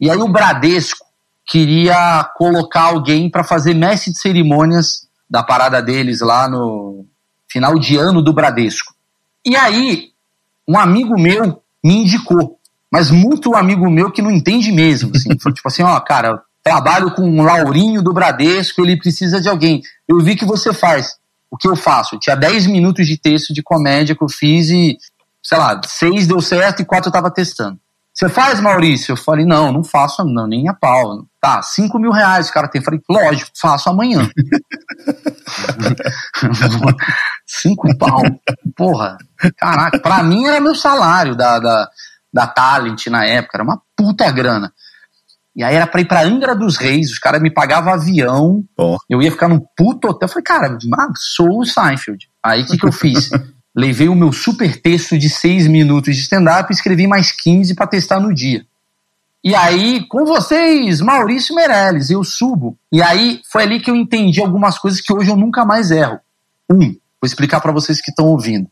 [SPEAKER 2] E aí o Bradesco queria colocar alguém para fazer mestre de cerimônias da parada deles lá no, final de ano do Bradesco. E aí, um amigo meu me indicou, mas muito amigo meu que não entende mesmo. Assim, tipo assim: ó, cara, trabalho com um Laurinho do Bradesco, ele precisa de alguém. Eu vi que você faz. O que eu faço? Tinha 10 minutos de texto de comédia que eu fiz e, sei lá, seis deu certo e quatro eu tava testando. Você faz, Maurício? Eu falei, não, não faço, não, nem a pau. Tá, 5 mil reais o cara tem. Eu falei, lógico, faço amanhã. (laughs) Cinco pau. Porra. Caraca, pra mim era meu salário da, da, da Talent na época, era uma puta grana. E aí era pra ir pra Angra dos Reis, os caras me pagavam avião, eu ia ficar num puto hotel. Eu falei, cara, sou o Seinfeld. Aí o que, que eu fiz? Levei o meu super texto de seis minutos de stand-up e escrevi mais 15 para testar no dia. E aí, com vocês, Maurício Meirelles, eu subo. E aí, foi ali que eu entendi algumas coisas que hoje eu nunca mais erro. Um, vou explicar para vocês que estão ouvindo.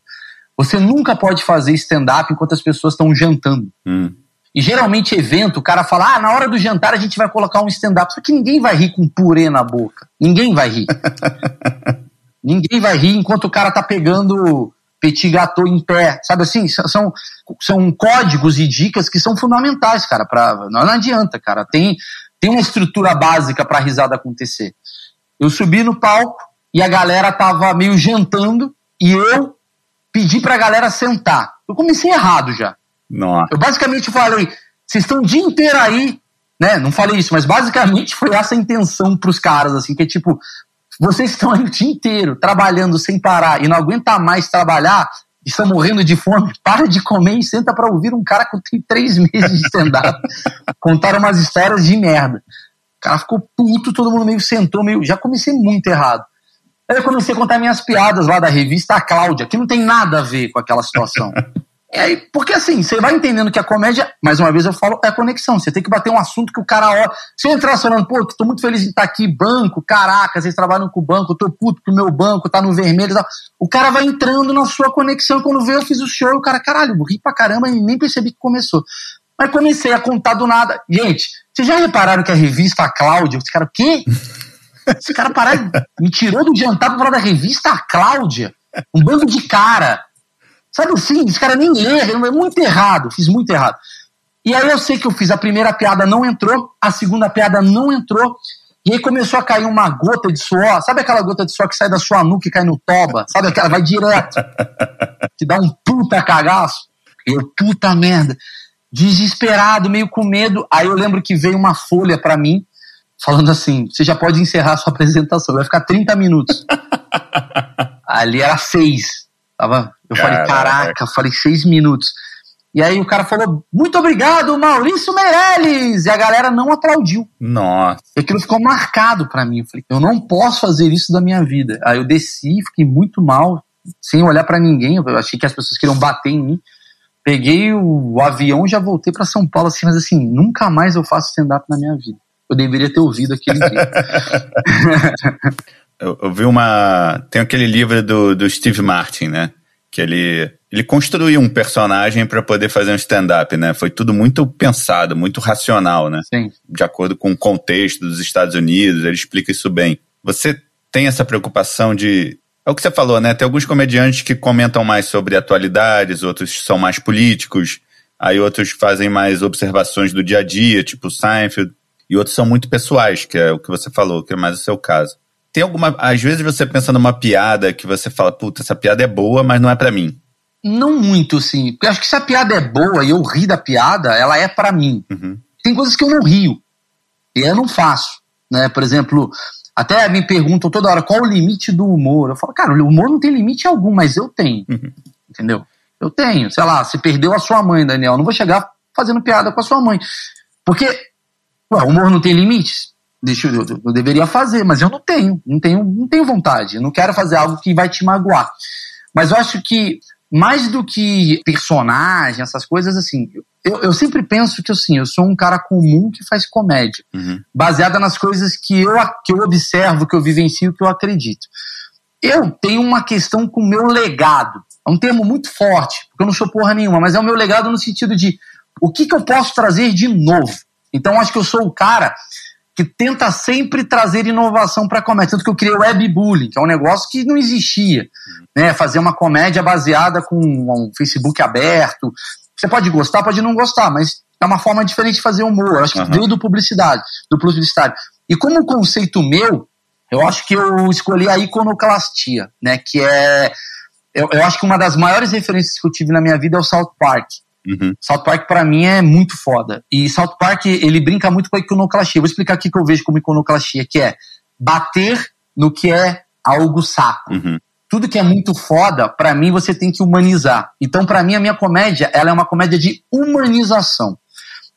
[SPEAKER 2] Você nunca pode fazer stand-up enquanto as pessoas estão jantando. Hum. E geralmente, evento, o cara fala: ah, na hora do jantar a gente vai colocar um stand-up. Só que ninguém vai rir com purê na boca. Ninguém vai rir. (laughs) ninguém vai rir enquanto o cara tá pegando petit gâteau em pé, sabe assim? São, são códigos e dicas que são fundamentais, cara. Pra, não, não adianta, cara. Tem, tem uma estrutura básica para a risada acontecer. Eu subi no palco e a galera tava meio jantando e eu pedi pra galera sentar. Eu comecei errado já.
[SPEAKER 1] Nossa.
[SPEAKER 2] Eu basicamente falei, vocês estão o dia inteiro aí, né? Não falei isso, mas basicamente (laughs) foi essa a intenção pros caras, assim, que é tipo, vocês estão aí o dia inteiro trabalhando sem parar e não aguenta mais trabalhar, estão morrendo de fome, (laughs) para de comer e senta para ouvir um cara que tem três meses de stand-up (laughs) contar umas histórias de merda. O cara ficou puto, todo mundo meio sentou, meio. Já comecei muito errado. Aí eu comecei a contar minhas piadas lá da revista A Cláudia, que não tem nada a ver com aquela situação. (laughs) Aí, porque assim, você vai entendendo que a comédia, mais uma vez eu falo, é conexão. Você tem que bater um assunto que o cara ó. Se eu entrar falando, pô, tô muito feliz de estar aqui, banco, caraca, vocês trabalham com o banco, tô puto que o meu banco tá no vermelho e tal. O cara vai entrando na sua conexão. Quando vê, eu fiz o show, o cara, caralho, ri pra caramba e nem percebi que começou. Mas comecei a contar do nada. Gente, vocês já repararam que a revista Cláudia, esse cara, o quê? (laughs) Esse cara pararam, me tirou do jantar pra falar da revista Cláudia. Um bando de cara. Sabe assim, esse cara nem erra, é muito errado, fiz muito errado. E aí eu sei que eu fiz a primeira piada, não entrou, a segunda piada não entrou, e aí começou a cair uma gota de suor, sabe aquela gota de suor que sai da sua nuca e cai no toba? Sabe aquela, vai direto, (laughs) que dá um puta cagaço. Eu, puta merda, desesperado, meio com medo. Aí eu lembro que veio uma folha para mim, falando assim: você já pode encerrar a sua (laughs) apresentação, vai ficar 30 minutos. (laughs) Ali era seis. Tava, eu Caraca. falei, caraca, falei seis minutos. E aí o cara falou, muito obrigado, Maurício Meirelles! E a galera não aplaudiu.
[SPEAKER 1] Nossa.
[SPEAKER 2] E aquilo ficou marcado para mim. Eu falei, eu não posso fazer isso da minha vida. Aí eu desci, fiquei muito mal, sem olhar para ninguém. Eu achei que as pessoas queriam bater em mim. Peguei o, avião e já voltei para São Paulo, assim, mas assim, nunca mais eu faço stand-up na minha vida. Eu deveria ter ouvido aquele dia. (laughs)
[SPEAKER 1] eu, eu, vi uma. Tem aquele livro do, do Steve Martin, né? Que ele, ele construiu um personagem para poder fazer um stand-up, né? Foi tudo muito pensado, muito racional, né?
[SPEAKER 2] Sim.
[SPEAKER 1] De acordo com o contexto dos Estados Unidos, ele explica isso bem. Você tem essa preocupação de. É o que você falou, né? Tem alguns comediantes que comentam mais sobre atualidades, outros são mais políticos, aí outros fazem mais observações do dia a dia, tipo Seinfeld, e outros são muito pessoais, que é o que você falou, que é mais o seu caso. Tem alguma. Às vezes você pensa numa piada que você fala, puta, essa piada é boa, mas não é para mim.
[SPEAKER 2] Não muito, sim. Porque acho que se a piada é boa e eu ri da piada, ela é para mim. Uhum. Tem coisas que eu não rio. E eu não faço. Né? Por exemplo, até me perguntam toda hora qual o limite do humor. Eu falo, cara, o humor não tem limite algum, mas eu tenho. Uhum. Entendeu? Eu tenho. Sei lá, se perdeu a sua mãe, Daniel, eu não vou chegar fazendo piada com a sua mãe. Porque ué, o humor não tem limites deixa eu, eu, eu, deveria fazer, mas eu não tenho, não tenho, não tenho vontade. Eu não quero fazer algo que vai te magoar. Mas eu acho que mais do que personagem, essas coisas assim, eu, eu sempre penso que assim, eu sou um cara comum que faz comédia, uhum. baseada nas coisas que eu, que eu observo, que eu vivencio, que eu acredito. Eu tenho uma questão com o meu legado. É um termo muito forte, porque eu não sou porra nenhuma, mas é o meu legado no sentido de o que, que eu posso trazer de novo. Então acho que eu sou o cara que tenta sempre trazer inovação para a comédia. Tanto que eu criei o webbullying, que é um negócio que não existia. Né? Fazer uma comédia baseada com um Facebook aberto. Você pode gostar, pode não gostar, mas é uma forma diferente de fazer humor. Eu acho que uhum. veio do publicidade, do publicitário. E como conceito meu, eu acho que eu escolhi a iconoclastia, né? Que é. Eu, eu acho que uma das maiores referências que eu tive na minha vida é o South Park. Uhum. South Park para mim é muito foda. E South Park ele brinca muito com a iconoclastia. Vou explicar aqui que eu vejo como iconoclastia, que é bater no que é algo saco. Uhum. Tudo que é muito foda, para mim você tem que humanizar. Então para mim a minha comédia, ela é uma comédia de humanização.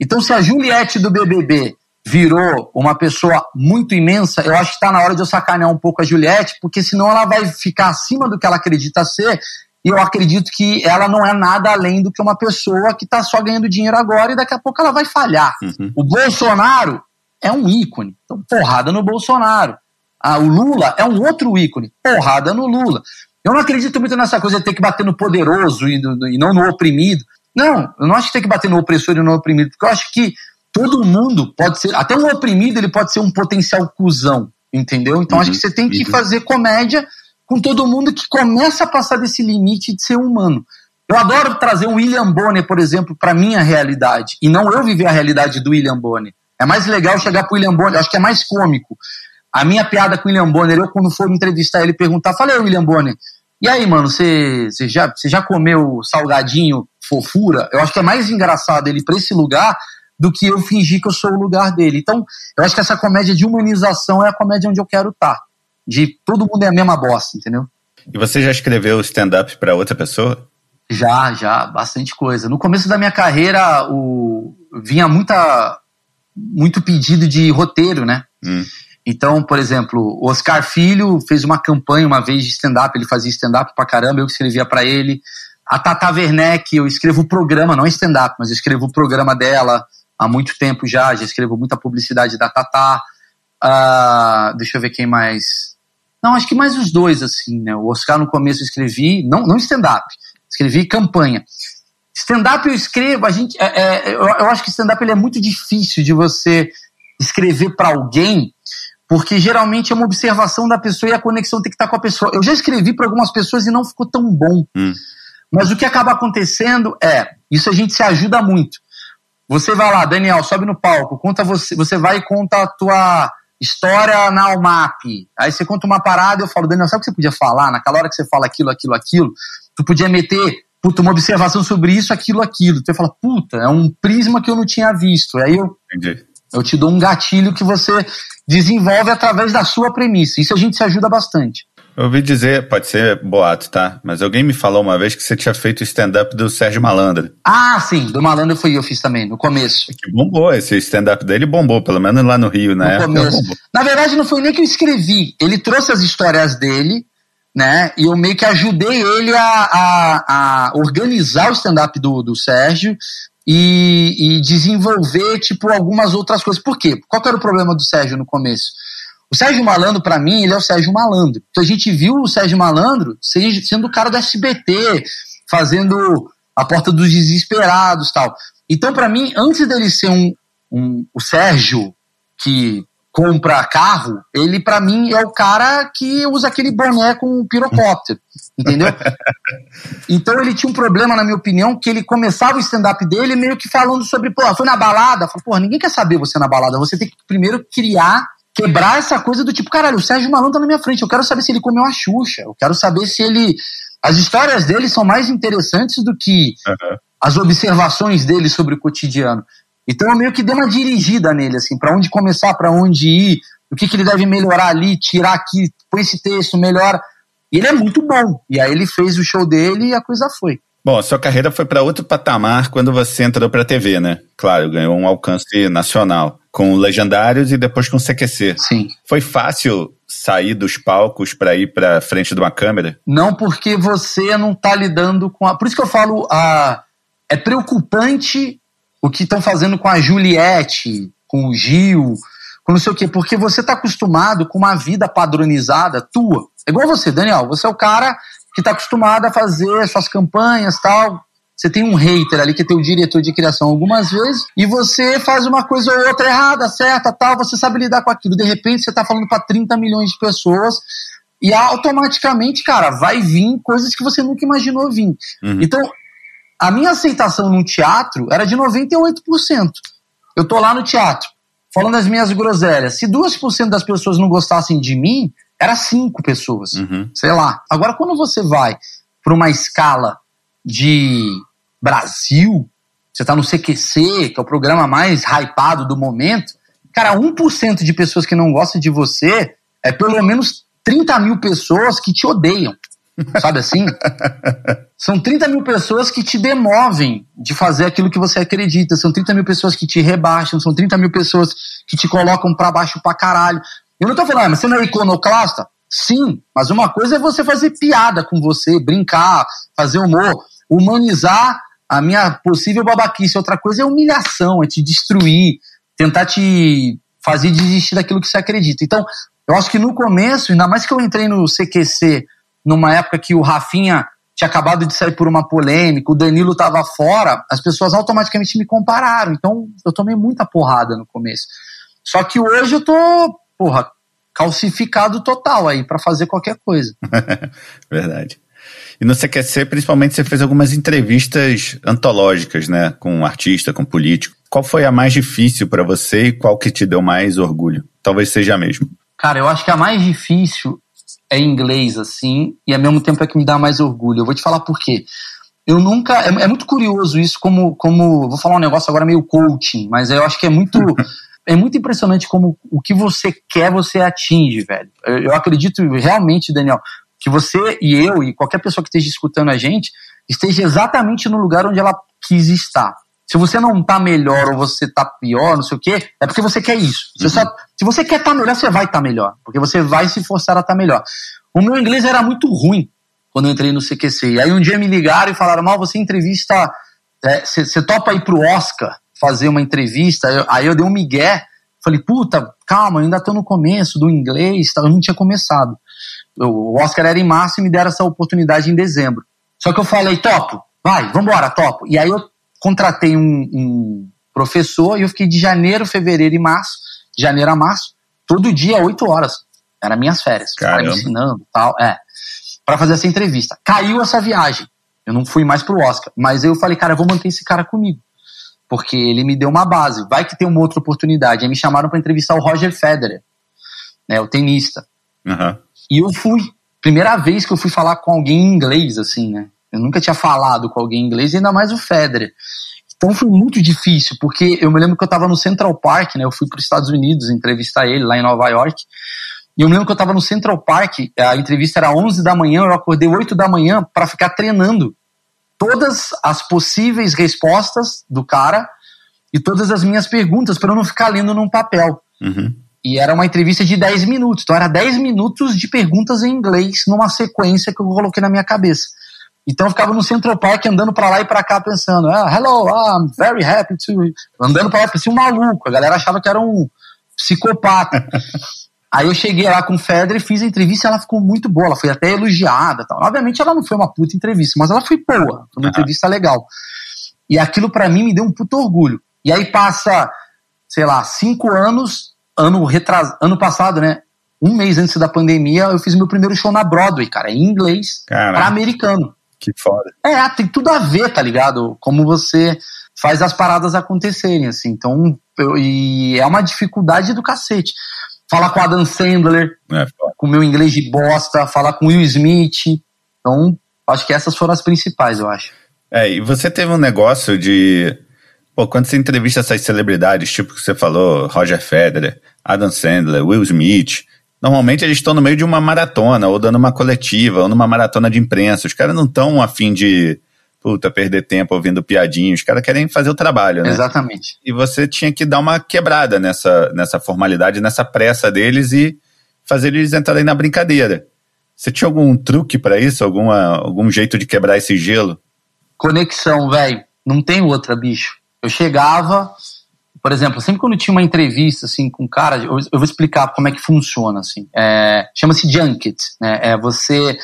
[SPEAKER 2] Então se a Juliette do BBB virou uma pessoa muito imensa, eu acho que está na hora de eu sacanear um pouco a Juliette, porque senão ela vai ficar acima do que ela acredita ser E eu acredito que ela não é nada além do que uma pessoa que está só ganhando dinheiro agora e daqui a pouco ela vai falhar. Uhum. O Bolsonaro é um ícone. Então, porrada no Bolsonaro. Ah, o Lula é um outro ícone. Porrada no Lula. Eu não acredito muito nessa coisa de ter que bater no poderoso e, no, e não no oprimido. Não, eu não acho que tem que bater no opressor e no oprimido, porque eu acho que todo mundo pode ser, até um oprimido ele pode ser um potencial cuzão, entendeu? Então uhum, acho que você tem que uhum. fazer comédia com todo mundo que começa a passar desse limite de ser humano. Eu adoro trazer o William Bonner, por exemplo, para minha realidade, e não eu viver a realidade do William Bonner. É mais legal chegar pro William Bonner, acho que é mais cômico. A minha piada com o William Bonner, eu quando for entrevistar ele perguntar, falei, William Bonner, e aí, mano, você já, já comeu salgadinho fofura? Eu acho que é mais engraçado ele para esse lugar do que eu fingir que eu sou o lugar dele. Então, eu acho que essa comédia de humanização é a comédia onde eu quero estar. Tá de todo mundo é a mesma bosta, entendeu?
[SPEAKER 1] E você já escreveu stand-up para outra pessoa?
[SPEAKER 2] Já, já, bastante coisa. No começo da minha carreira, o, vinha muita, muito pedido de roteiro, né? Hum. Então, por exemplo, o Oscar Filho fez uma campanha uma vez de stand-up, ele fazia stand-up pra caramba, eu escrevia para ele. A Tata Werneck, eu escrevo o programa, não é stand-up, mas eu escrevo o programa dela há muito tempo já, já escrevo muita publicidade da Tata. Uh, deixa eu ver quem mais. Não, acho que mais os dois, assim, né? O Oscar no começo eu escrevi, não, não stand-up, escrevi campanha. Stand-up eu escrevo, a gente, é, é, eu, eu, acho que stand-up é muito difícil de você escrever para alguém, porque geralmente é uma observação da pessoa e a conexão tem que estar com a pessoa. Eu já escrevi para algumas pessoas e não ficou tão bom. Hum. Mas o que acaba acontecendo é, isso a gente se ajuda muito. Você vai lá, Daniel, sobe no palco, conta você, você vai e conta a tua história na UMAP. Aí você conta uma parada eu falo, Daniel, sabe o que você podia falar? Naquela hora que você fala aquilo, aquilo, aquilo, tu podia meter puta, uma observação sobre isso, aquilo, aquilo. Tu ia falar, puta, é um prisma que eu não tinha visto. Aí eu, Entendi. eu te dou um gatilho que você desenvolve através da sua premissa. Isso a gente se ajuda bastante.
[SPEAKER 1] Eu ouvi dizer, pode ser boato, tá? Mas alguém me falou uma vez que você tinha feito o stand-up do Sérgio Malandro.
[SPEAKER 2] Ah, sim, do Malandro fui eu fiz também, no começo.
[SPEAKER 1] Que bombou, esse stand-up dele bombou, pelo menos lá no Rio, né?
[SPEAKER 2] No começo. Na verdade, não foi nem que eu escrevi. Ele trouxe as histórias dele, né? E eu meio que ajudei ele a, a, a organizar o stand-up do, do Sérgio e, e desenvolver, tipo, algumas outras coisas. Por quê? Qual era o problema do Sérgio no começo? O Sérgio Malandro, para mim, ele é o Sérgio Malandro. Então a gente viu o Sérgio Malandro sendo o cara do SBT, fazendo a porta dos desesperados tal. Então, para mim, antes dele ser um, um o Sérgio que compra carro, ele para mim é o cara que usa aquele boné com um pirocóptero, (laughs) entendeu? então ele tinha um problema, na minha opinião, que ele começava o stand-up dele meio que falando sobre, pô, foi na balada, falou, pô, ninguém quer saber você na balada, você tem que primeiro criar quebrar essa coisa do tipo, caralho, o Sérgio Malandro tá na minha frente, eu quero saber se ele comeu a Xuxa, eu quero saber se ele. As histórias dele são mais interessantes do que uhum. as observações dele sobre o cotidiano. Então eu meio que dei uma dirigida nele, assim, para onde começar, para onde ir, o que, que ele deve melhorar ali, tirar aqui, põe esse texto, melhora. E ele é muito bom. E aí ele fez o show dele e a coisa foi.
[SPEAKER 1] Bom, a sua carreira foi para outro patamar quando você entrou para a TV, né? Claro, ganhou um alcance nacional com Legendários e depois com CQC.
[SPEAKER 2] Sim.
[SPEAKER 1] Foi fácil sair dos palcos para ir para frente de uma câmera?
[SPEAKER 2] Não, porque você não está lidando com a. Por isso que eu falo, a... é preocupante o que estão fazendo com a Juliette, com o Gil, com não sei o quê, porque você está acostumado com uma vida padronizada tua. É igual você, Daniel. Você é o cara que está acostumado a fazer suas campanhas tal. Você tem um hater ali que é teu diretor de criação algumas vezes e você faz uma coisa ou outra errada, certa, tal, você sabe lidar com aquilo. De repente você está falando para 30 milhões de pessoas e automaticamente, cara, vai vir coisas que você nunca imaginou vir. Uhum. Então, a minha aceitação no teatro era de 98%. Eu tô lá no teatro, falando as minhas groselhas. Se 2% das pessoas não gostassem de mim, era cinco pessoas, uhum. sei lá. Agora, quando você vai para uma escala de Brasil, você está no CQC, que é o programa mais hypado do momento, cara, 1% de pessoas que não gostam de você é pelo menos 30 mil pessoas que te odeiam. (laughs) Sabe assim? São 30 mil pessoas que te demovem de fazer aquilo que você acredita. São 30 mil pessoas que te rebaixam. São 30 mil pessoas que te colocam para baixo pra caralho. Eu não tô falando, ah, mas você não é iconoclasta? Sim, mas uma coisa é você fazer piada com você, brincar, fazer humor, humanizar a minha possível babaquice. Outra coisa é humilhação, é te destruir, tentar te fazer desistir daquilo que você acredita. Então, eu acho que no começo, ainda mais que eu entrei no CQC numa época que o Rafinha tinha acabado de sair por uma polêmica, o Danilo estava fora, as pessoas automaticamente me compararam. Então, eu tomei muita porrada no começo. Só que hoje eu tô, porra, calcificado total aí para fazer qualquer coisa. (laughs)
[SPEAKER 1] Verdade. E no CQC, principalmente, você fez algumas entrevistas antológicas, né? Com um artista, com um político. Qual foi a mais difícil para você e qual que te deu mais orgulho? Talvez seja a mesma.
[SPEAKER 2] Cara, eu acho que a mais difícil é inglês, assim, e ao mesmo tempo é que me dá mais orgulho. Eu vou te falar por quê. Eu nunca. É, é muito curioso isso, como, como. Vou falar um negócio agora meio coaching, mas eu acho que é muito. (laughs) é muito impressionante como o que você quer você atinge, velho. Eu, eu acredito realmente, Daniel, que você e eu e qualquer pessoa que esteja escutando a gente esteja exatamente no lugar onde ela quis estar. Se você não tá melhor ou você tá pior, não sei o quê, é porque você quer isso. Você uhum. se você quer estar tá melhor, você vai estar tá melhor. Porque você vai se forçar a estar tá melhor. O meu inglês era muito ruim quando eu entrei no CQC. E aí um dia me ligaram e falaram: Mal, você entrevista. Você é, topa ir pro Oscar fazer uma entrevista? Aí eu dei um migué. Falei, puta, calma, eu ainda tô no começo do inglês, eu não tinha começado. O Oscar era em março e me deram essa oportunidade em dezembro. Só que eu falei, topo, vai, vambora, topo. E aí eu contratei um, um professor e eu fiquei de janeiro, fevereiro e março, janeiro a março, todo dia, oito horas. Era minhas férias. Caramba. Me ensinando tal. É. para fazer essa entrevista. Caiu essa viagem. Eu não fui mais pro Oscar. Mas eu falei, cara, eu vou manter esse cara comigo. Porque ele me deu uma base. Vai que tem uma outra oportunidade. Aí me chamaram para entrevistar o Roger Federer, né, o tenista. Uhum. E eu fui. Primeira vez que eu fui falar com alguém em inglês, assim, né? Eu nunca tinha falado com alguém em inglês, ainda mais o Federer. Então foi muito difícil, porque eu me lembro que eu estava no Central Park, né? Eu fui para os Estados Unidos entrevistar ele lá em Nova York. E eu me lembro que eu estava no Central Park, a entrevista era 11 da manhã, eu acordei 8 da manhã para ficar treinando todas as possíveis respostas do cara e todas as minhas perguntas para eu não ficar lendo num papel. Uhum. E era uma entrevista de 10 minutos, então era 10 minutos de perguntas em inglês numa sequência que eu coloquei na minha cabeça. Então eu ficava no Central Park andando para lá e para cá pensando, ah, hello, I'm very happy to. Andando para lá, parecia um maluco. A galera achava que era um psicopata. (laughs) Aí eu cheguei lá com o Federer, fiz a entrevista e ela ficou muito boa. Ela foi até elogiada. Tal. Obviamente ela não foi uma puta entrevista, mas ela foi boa. Foi uma entrevista legal. E aquilo para mim me deu um puto orgulho. E aí passa, sei lá, cinco anos, ano, retras... ano passado, né? Um mês antes da pandemia, eu fiz meu primeiro show na Broadway, cara, em inglês, para americano.
[SPEAKER 1] Que foda.
[SPEAKER 2] É, tem tudo a ver, tá ligado? Como você faz as paradas acontecerem, assim. Então, eu, e é uma dificuldade do cacete. Falar com Adam Sandler, é, com meu inglês de bosta, falar com Will Smith. Então, acho que essas foram as principais, eu acho.
[SPEAKER 1] É, e você teve um negócio de. Pô, quando você entrevista essas celebridades, tipo que você falou, Roger Federer, Adam Sandler, Will Smith, Normalmente eles estão no meio de uma maratona, ou dando uma coletiva, ou numa maratona de imprensa. Os caras não estão afim de puta, perder tempo ouvindo piadinhos. Os caras querem fazer o trabalho, né?
[SPEAKER 2] Exatamente.
[SPEAKER 1] E você tinha que dar uma quebrada nessa, nessa formalidade, nessa pressa deles e fazer eles entrarem na brincadeira. Você tinha algum truque para isso? Alguma, algum jeito de quebrar esse gelo?
[SPEAKER 2] Conexão, velho. Não tem outra, bicho. Eu chegava, por exemplo, sempre quando tinha uma entrevista assim com um cara, eu, eu vou explicar como é que funciona assim. É, Chama-se junket, né? É você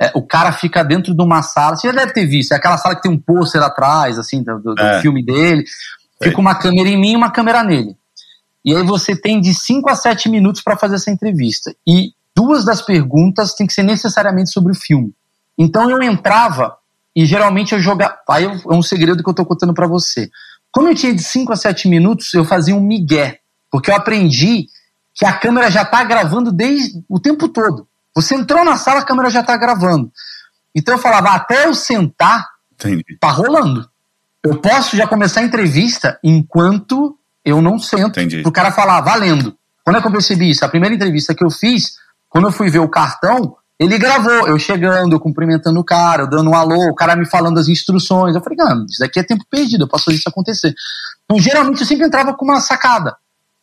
[SPEAKER 2] é, o cara fica dentro de uma sala, você já deve ter visto, é aquela sala que tem um pôster atrás, assim, do, do é. filme dele. Fica uma câmera em mim e uma câmera nele. E aí você tem de 5 a 7 minutos para fazer essa entrevista. E duas das perguntas tem que ser necessariamente sobre o filme. Então eu entrava e geralmente eu jogava. Aí é um segredo que eu tô contando para você. Como eu tinha de 5 a 7 minutos, eu fazia um migué, porque eu aprendi que a câmera já está gravando desde o tempo todo. Você entrou na sala, a câmera já está gravando. Então eu falava, até eu sentar, Entendi. tá rolando. Eu posso já começar a entrevista enquanto eu não sento. Entendi. O cara falar, valendo. Quando é que eu percebi isso? A primeira entrevista que eu fiz, quando eu fui ver o cartão, ele gravou, eu chegando, eu cumprimentando o cara, eu dando um alô, o cara me falando as instruções. Eu falei, não, isso daqui é tempo perdido, eu posso fazer isso acontecer. Então, geralmente, eu sempre entrava com uma sacada.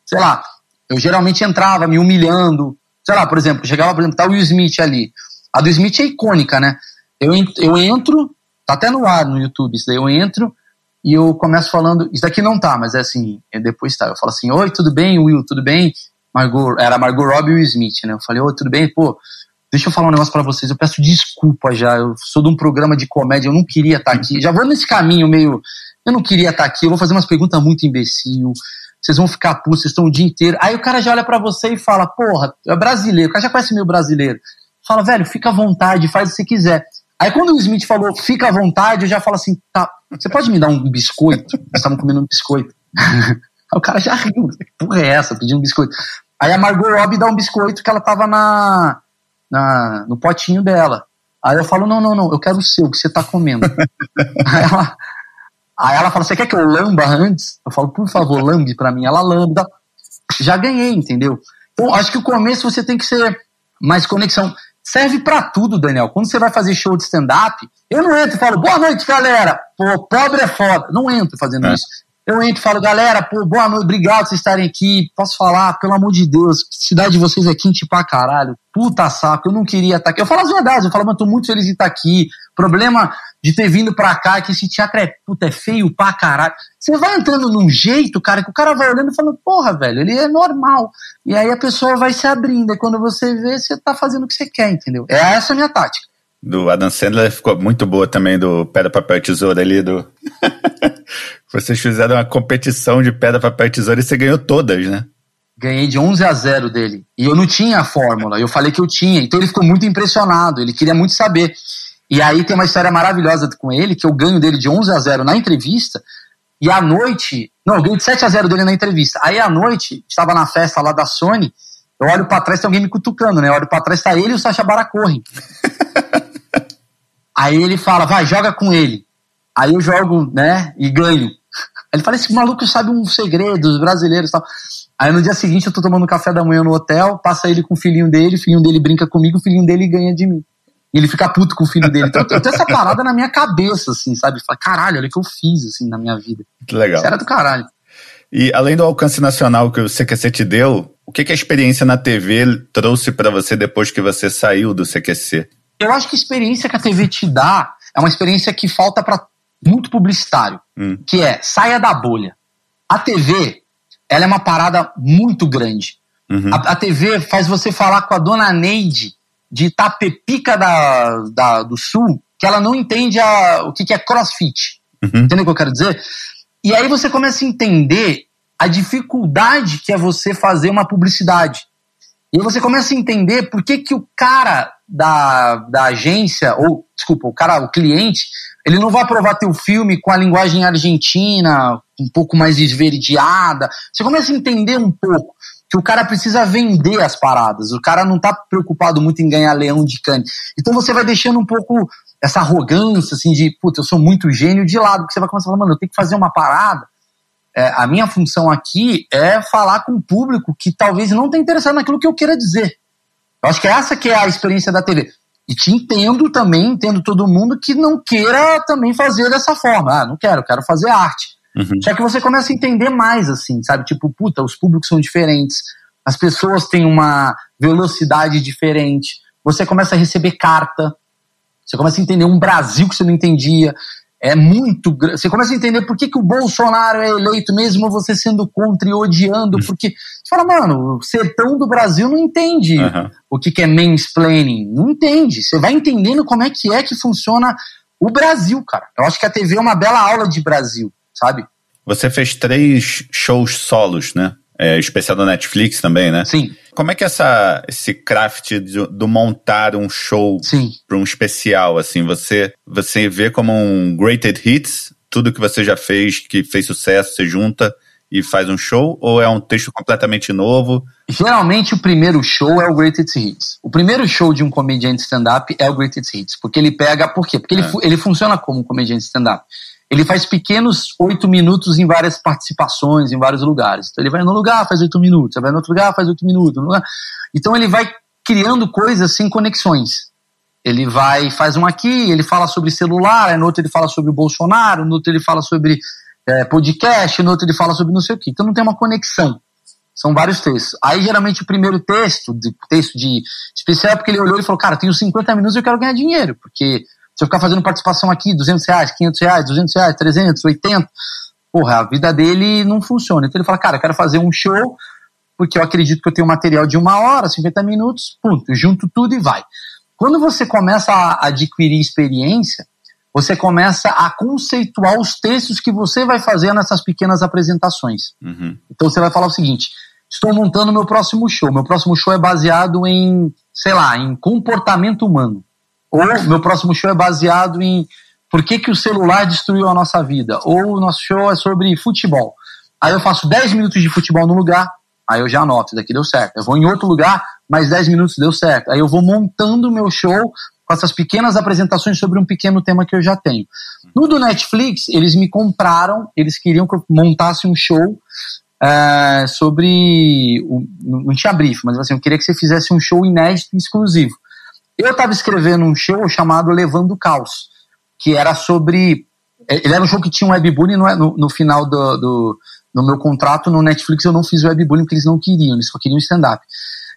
[SPEAKER 2] Sei lá, eu geralmente entrava me humilhando, sei lá, por exemplo, chegava, por exemplo, tá o Will Smith ali. A do Smith é icônica, né? Eu, eu entro, tá até no ar no YouTube, isso daí, eu entro e eu começo falando, isso daqui não tá, mas é assim, é depois tá, eu falo assim, oi, tudo bem, Will, tudo bem? Margot, era Margot Robbie e Will Smith, né? Eu falei, oi, tudo bem? Pô, deixa eu falar um negócio para vocês, eu peço desculpa já, eu sou de um programa de comédia, eu não queria estar tá aqui, já vou nesse caminho meio, eu não queria estar tá aqui, eu vou fazer umas perguntas muito imbecil, vocês vão ficar putos, vocês estão o dia inteiro. Aí o cara já olha para você e fala, porra, é brasileiro, o cara já conhece meu brasileiro. Fala, velho, fica à vontade, faz o que você quiser. Aí quando o Smith falou, fica à vontade, eu já falo assim, tá, você pode me dar um biscoito? Nós estavam comendo um biscoito. (laughs) Aí o cara já riu, porra é essa, pedindo um biscoito. Aí a Margot Robbie dá um biscoito que ela tava na, na, no potinho dela. Aí eu falo, não, não, não, eu quero o seu, que você tá comendo. (laughs) aí, ela, aí ela fala, você quer que eu lamba antes? Eu falo, por favor, lambe pra mim. Ela lambda. Já ganhei, entendeu? Então, acho que o começo você tem que ser mais conexão. Serve para tudo, Daniel. Quando você vai fazer show de stand-up, eu não entro e falo, boa noite, galera. Pô, pobre é foda. Não entro fazendo é. isso. Eu entro e falo, galera, pô, boa noite, obrigado por vocês estarem aqui. Posso falar, pelo amor de Deus, cidade de vocês é quente pra caralho. Puta saco, eu não queria estar aqui. Eu falo as verdades, eu falo, mas tô muito feliz de estar aqui. Problema de ter vindo pra cá, que esse teatro é, puta, é feio pra caralho. Você vai entrando num jeito, cara, que o cara vai olhando e falando, porra, velho, ele é normal. E aí a pessoa vai se abrindo, e quando você vê, você tá fazendo o que você quer, entendeu? É essa a minha tática.
[SPEAKER 1] Do Adam Sandler ficou muito boa também, do Pedra, Papel Tesoura ali, do... (laughs) Vocês fizeram uma competição de pedra, papel e tesoura e você ganhou todas, né?
[SPEAKER 2] Ganhei de 11 a 0 dele. E eu não tinha a fórmula, eu falei que eu tinha. Então ele ficou muito impressionado, ele queria muito saber. E aí tem uma história maravilhosa com ele, que eu ganho dele de 11 a 0 na entrevista, e à noite, não, eu ganhei de 7 a 0 dele na entrevista. Aí à noite, estava na festa lá da Sony, eu olho para trás, tem alguém me cutucando, né? Eu olho para trás, tá ele e o Sacha Baron Cohen. (laughs) aí ele fala, vai, joga com ele. Aí eu jogo, né, e ganho. Ele fala, esse maluco sabe um segredo dos brasileiros e tal. Aí no dia seguinte eu tô tomando café da manhã no hotel, passa ele com o filhinho dele, o filhinho dele brinca comigo, o filhinho dele ganha de mim. E ele fica puto com o filho dele. Então eu tenho essa parada na minha cabeça, assim, sabe? Fala, caralho, olha o que eu fiz, assim, na minha vida.
[SPEAKER 1] Que legal. Isso
[SPEAKER 2] era do caralho.
[SPEAKER 1] E além do alcance nacional que o CQC te deu, o que, que a experiência na TV trouxe para você depois que você saiu do CQC?
[SPEAKER 2] Eu acho que a experiência que a TV te dá é uma experiência que falta para muito publicitário, hum. que é saia da bolha. A TV, ela é uma parada muito grande. Uhum. A, a, TV faz você falar com a dona Neide de Itapepica da, da, do Sul, que ela não entende a, o que, que é crossfit. Uhum. Entendeu o que eu quero dizer? E aí você começa a entender a dificuldade que é você fazer uma publicidade. E aí você começa a entender por que, que o cara da, da agência, ou, desculpa, o cara, o cliente, ele não vai aprovar teu filme com a linguagem argentina, um pouco mais esverdeada. Você começa a entender um pouco que o cara precisa vender as paradas. O cara não tá preocupado muito em ganhar leão de cane. Então você vai deixando um pouco essa arrogância, assim, de, puta, eu sou muito gênio de lado, que você vai começar a falar, mano, eu tenho que fazer uma parada. É, a minha função aqui é falar com o público que talvez não tenha interessado naquilo que eu queira dizer. Eu acho que essa que é a experiência da TV. E te entendo também, entendo todo mundo que não queira também fazer dessa forma. Ah, não quero, quero fazer arte. Uhum. Só que você começa a entender mais, assim, sabe? Tipo, puta, os públicos são diferentes, as pessoas têm uma velocidade diferente, você começa a receber carta, você começa a entender um Brasil que você não entendia. É muito. Você começa a entender por que, que o Bolsonaro é eleito, mesmo você sendo contra e odiando, uhum. porque fala, mano, o sertão do Brasil não entende uhum. o que, que é mansplaining. Não entende. Você vai entendendo como é que é que funciona o Brasil, cara. Eu acho que a TV é uma bela aula de Brasil, sabe?
[SPEAKER 1] Você fez três shows solos, né? É, especial da Netflix também, né?
[SPEAKER 2] Sim.
[SPEAKER 1] Como é que essa, esse craft do, do montar um show para um especial, assim, você, você vê como um greatest hits, tudo que você já fez, que fez sucesso, você junta e faz um show? Ou é um texto completamente novo?
[SPEAKER 2] Geralmente o primeiro show é o Greatest Hits. O primeiro show de um comediante stand-up é o Greatest Hits. Porque ele pega. Por quê? Porque é. ele, ele funciona como um comediante stand-up. Ele faz pequenos oito minutos em várias participações, em vários lugares. Então ele vai no lugar, faz oito minutos, vai no outro lugar, faz oito minutos. Então ele vai criando coisas sem conexões. Ele vai, faz um aqui, ele fala sobre celular, no outro ele fala sobre o Bolsonaro, no outro ele fala sobre é, podcast, no outro ele fala sobre não sei o quê. Então não tem uma conexão, São vários textos. Aí, geralmente, o primeiro texto, de, texto de especial, é porque ele olhou e falou, cara, tenho 50 minutos e eu quero ganhar dinheiro, porque se eu ficar fazendo participação aqui, 200 reais, 500 reais, 200 reais, 300, 80, porra, a vida dele não funciona. Então ele fala, cara, eu quero fazer um show, porque eu acredito que eu tenho material de uma hora, 50 minutos, ponto, junto tudo e vai. Quando você começa a adquirir experiência, você começa a conceituar os textos que você vai fazer nessas pequenas apresentações. Uhum. Então você vai falar o seguinte: estou montando meu próximo show. Meu próximo show é baseado em, sei lá, em comportamento humano. Ou meu próximo show é baseado em por que, que o celular destruiu a nossa vida. Ou o nosso show é sobre futebol. Aí eu faço 10 minutos de futebol no lugar, aí eu já anoto, daqui deu certo. Eu vou em outro lugar, mais 10 minutos deu certo. Aí eu vou montando o meu show com essas pequenas apresentações sobre um pequeno tema que eu já tenho. No do Netflix, eles me compraram, eles queriam que eu montasse um show é, sobre. Não tinha brief, mas assim, eu queria que você fizesse um show inédito e exclusivo. Eu estava escrevendo um show chamado Levando o Caos, que era sobre. É, ele era um show que tinha um webbullying no, no, no final do, do, do, meu contrato no Netflix. Eu não fiz o webbullying porque eles não queriam, eles só queriam stand-up.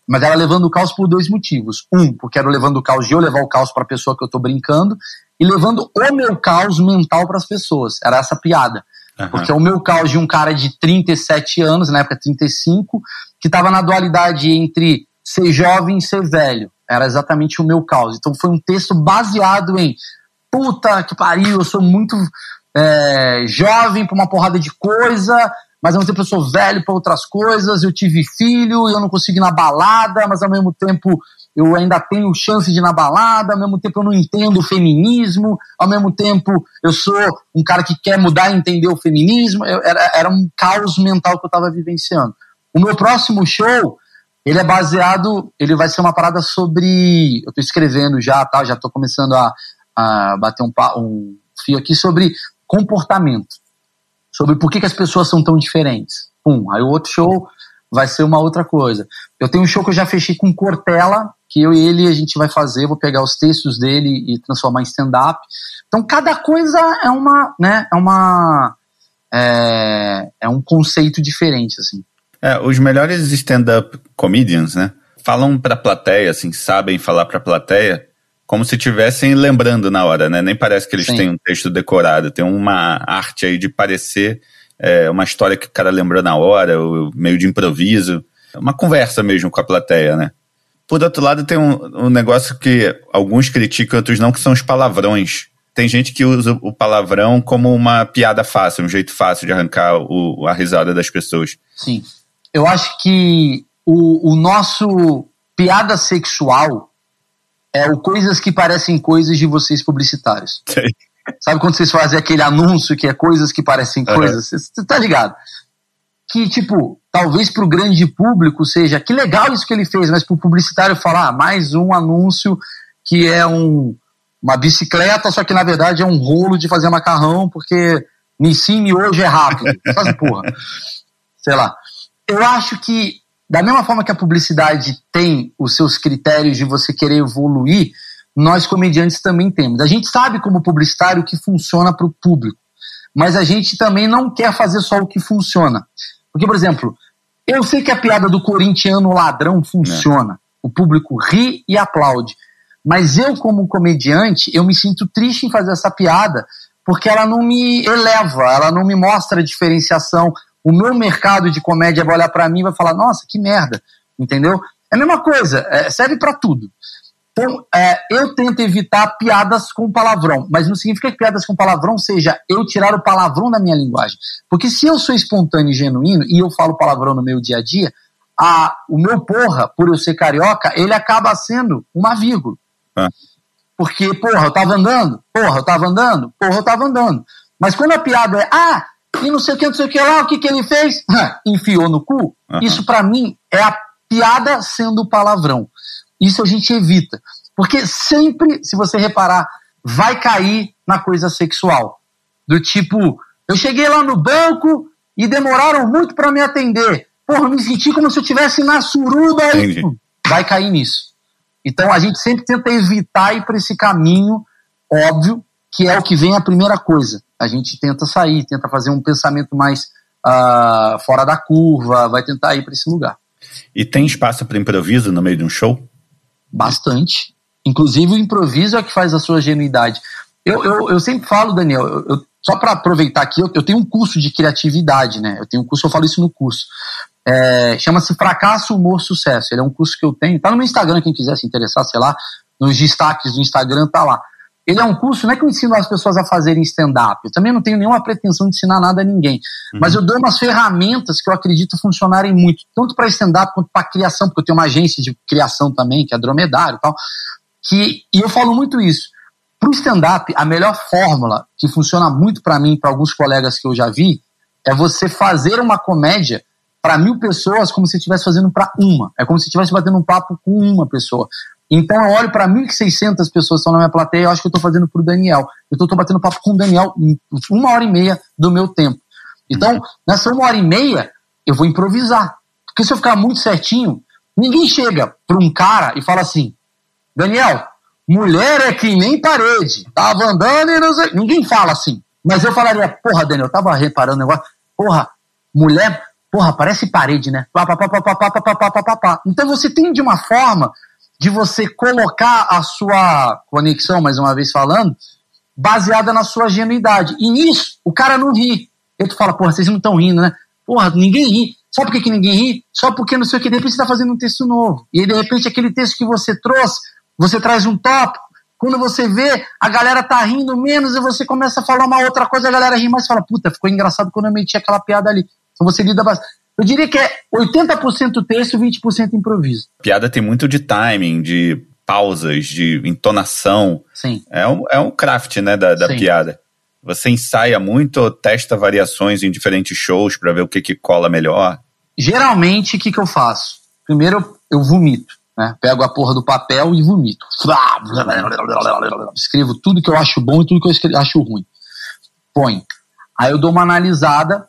[SPEAKER 2] Mas era levando o caos por dois motivos. Um, porque era levando o caos de eu levar o caos para a pessoa que eu estou brincando, e levando o meu caos mental para as pessoas. Era essa piada. Uhum. Porque é o meu caos de um cara de 37 anos, na época 35, que estava na dualidade entre ser jovem e ser velho. Era exatamente o meu caos. Então foi um texto baseado em puta que pariu, eu sou muito é, jovem para uma porrada de coisa, mas ao mesmo tempo eu sou velho para outras coisas, eu tive filho e eu não consigo ir na balada, mas ao mesmo tempo eu ainda tenho chance de ir na balada, ao mesmo tempo eu não entendo o feminismo, ao mesmo tempo eu sou um cara que quer mudar e entender o feminismo, eu, era, era um caos mental que eu estava vivenciando. O meu próximo show, ele é baseado, ele vai ser uma parada sobre, eu estou escrevendo já, tá, já estou começando a, a bater um, um fio aqui sobre comportamento sobre por que, que as pessoas são tão diferentes. Um, aí o outro show vai ser uma outra coisa. Eu tenho um show que eu já fechei com Cortella, que eu e ele a gente vai fazer, vou pegar os textos dele e transformar em stand-up. Então cada coisa é uma, né, é uma, é, é um conceito diferente, assim.
[SPEAKER 1] É, os melhores stand-up comedians, né, falam pra plateia, assim, sabem falar pra plateia como se estivessem lembrando na hora, né? Nem parece que eles Sim. têm um texto decorado, tem uma arte aí de parecer é, uma história que o cara lembrou na hora, meio de improviso. Uma conversa mesmo com a plateia, né? Por outro lado, tem um, um negócio que alguns criticam, outros não, que são os palavrões. Tem gente que usa o palavrão como uma piada fácil, um jeito fácil de arrancar o, a risada das pessoas.
[SPEAKER 2] Sim. Eu acho que o, o nosso piada sexual é o coisas que parecem coisas de vocês publicitários. Sim. Sabe quando vocês fazem aquele anúncio que é coisas que parecem uhum. coisas? Você tá ligado? Que, tipo, talvez para o grande público seja que legal isso que ele fez, mas para o publicitário falar ah, mais um anúncio que é um, uma bicicleta, só que na verdade é um rolo de fazer macarrão, porque me ensine hoje é rápido. (laughs) Faz porra. Sei lá. Eu acho que da mesma forma que a publicidade tem os seus critérios de você querer evoluir, nós comediantes também temos. A gente sabe como publicitário o que funciona para o público, mas a gente também não quer fazer só o que funciona. Porque, por exemplo, eu sei que a piada do corintiano ladrão funciona, é. o público ri e aplaude, mas eu, como comediante, eu me sinto triste em fazer essa piada porque ela não me eleva, ela não me mostra a diferenciação, o meu mercado de comédia vai olhar para mim e vai falar, nossa, que merda, entendeu? É a mesma coisa, é, serve para tudo. Então, é, eu tento evitar piadas com palavrão, mas não significa que piadas com palavrão seja eu tirar o palavrão da minha linguagem. Porque se eu sou espontâneo e genuíno e eu falo palavrão no meu dia a dia, a, o meu porra, por eu ser carioca, ele acaba sendo uma vírgula. Ah. Porque, porra, eu tava andando, porra, eu tava andando, porra, eu tava andando. Mas quando a piada é, ah, e não sei o que, não sei o que lá, o que, que ele fez? (laughs) Enfiou no cu. Uhum. Isso para mim é a piada sendo palavrão. Isso a gente evita. Porque sempre, se você reparar, vai cair na coisa sexual. Do tipo, eu cheguei lá no banco e demoraram muito para me atender. Porra, me senti como se eu estivesse na suruba. Vai cair nisso. Então a gente sempre tenta evitar ir para esse caminho óbvio, que é o que vem a primeira coisa a gente tenta sair, tenta fazer um pensamento mais uh, fora da curva, vai tentar ir para esse lugar.
[SPEAKER 1] E tem espaço para improviso no meio de um show?
[SPEAKER 2] Bastante. Inclusive o improviso é que faz a sua genuidade. Eu, eu, eu sempre falo, Daniel, eu, eu, só para aproveitar aqui, eu, tenho um curso de criatividade, né? Eu tenho um curso, eu falo isso no curso. É, Chama-se Fracasso, Humor, Sucesso. Ele é um curso que eu tenho. Tá no meu Instagram, quem quiser se interessar, sei lá, nos destaques do Instagram tá lá. Ele é um curso, não é que eu ensino as pessoas a fazerem stand-up. Eu também não tenho nenhuma pretensão de ensinar nada a ninguém. Uhum. Mas eu dou umas ferramentas que eu acredito funcionarem muito, tanto para stand-up quanto para criação, porque eu tenho uma agência de criação também, que é dromedário e tal. Que, e eu falo muito isso. Para o stand-up, a melhor fórmula, que funciona muito para mim, para alguns colegas que eu já vi, é você fazer uma comédia para mil pessoas como se estivesse fazendo para uma. É como se estivesse batendo um papo com uma pessoa. Então eu olho para 1.600 pessoas que estão na minha plateia e eu acho que eu estou fazendo para o Daniel. Eu estou batendo papo com o Daniel uma hora e meia do meu tempo. Então, nessa uma hora e meia, eu vou improvisar. Porque se eu ficar muito certinho, ninguém chega para um cara e fala assim: Daniel, mulher é que nem parede. Tava andando e não sei. Ninguém fala assim. Mas eu falaria: porra, Daniel, eu tava reparando o negócio. Porra, mulher, porra, parece parede, né? Então você tem de uma forma de você colocar a sua conexão, mais uma vez falando, baseada na sua genuidade. E nisso, o cara não ri. E tu fala, porra, vocês não estão rindo, né? Porra, ninguém ri. Sabe por que, que ninguém ri? Só porque não sei o que, de repente você está fazendo um texto novo. E aí, de repente, aquele texto que você trouxe, você traz um tópico. Quando você vê, a galera tá rindo menos e você começa a falar uma outra coisa, a galera ri mais e fala, puta, ficou engraçado quando eu meti aquela piada ali. Então você lida bastante. Eu diria que é 80% texto e 20% improviso.
[SPEAKER 1] Piada tem muito de timing, de pausas, de entonação.
[SPEAKER 2] Sim.
[SPEAKER 1] É um, é um craft, né, da, da piada. Você ensaia muito ou testa variações em diferentes shows para ver o que, que cola melhor?
[SPEAKER 2] Geralmente, o que, que eu faço? Primeiro, eu, eu vomito. Né? Pego a porra do papel e vomito. Escrevo tudo que eu acho bom e tudo que eu acho ruim. Põe. Aí eu dou uma analisada.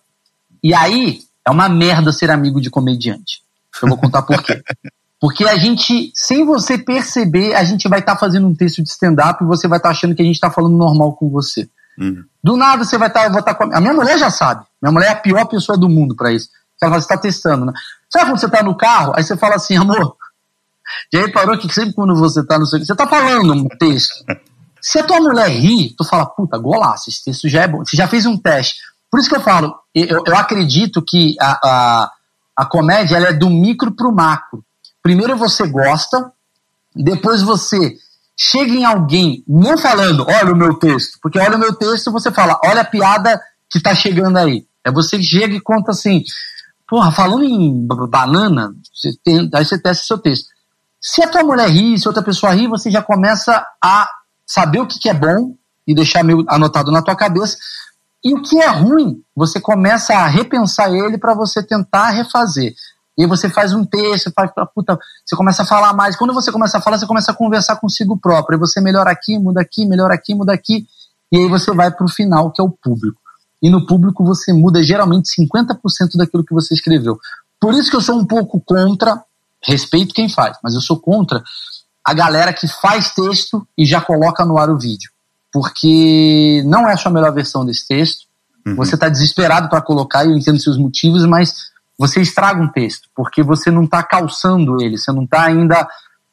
[SPEAKER 2] E aí, é uma merda ser amigo de comediante. Eu vou contar por quê. (laughs) Porque a gente, sem você perceber, a gente vai estar tá fazendo um texto de stand-up e você vai estar tá achando que a gente está falando normal com você. Uhum. Do nada você vai estar. Tá, tá com a minha mulher já sabe. Minha mulher é a pior pessoa do mundo para isso. Ela fala, você está testando, né? Sabe quando você está no carro, aí você fala assim, amor, já reparou que sempre quando você está no seu. Você está falando um texto. Se a tua mulher ri, tu fala, puta, golaço, esse texto já é bom. Você já fez um teste. Por isso que eu falo, eu, eu acredito que a, a, a comédia é do micro para o macro. Primeiro você gosta, depois você chega em alguém não falando, olha o meu texto, porque olha o meu texto, você fala, olha a piada que tá chegando aí. É você chega e conta assim, porra, falando em banana, você tem, aí você testa seu texto. Se a tua mulher ri, se outra pessoa ri, você já começa a saber o que, que é bom e deixar meio anotado na tua cabeça, e o que é ruim, você começa a repensar ele para você tentar refazer. E aí você faz um texto, faz, puta, você começa a falar mais. Quando você começa a falar, você começa a conversar consigo próprio. E você melhora aqui, muda aqui, melhora aqui, muda aqui. E aí você vai para o final, que é o público. E no público você muda geralmente 50% daquilo que você escreveu. Por isso que eu sou um pouco contra, respeito quem faz, mas eu sou contra a galera que faz texto e já coloca no ar o vídeo porque não é a sua melhor versão desse texto. Uhum. Você está desesperado para colocar, e eu entendo seus motivos, mas você estraga um texto, porque você não está calçando ele, você não está ainda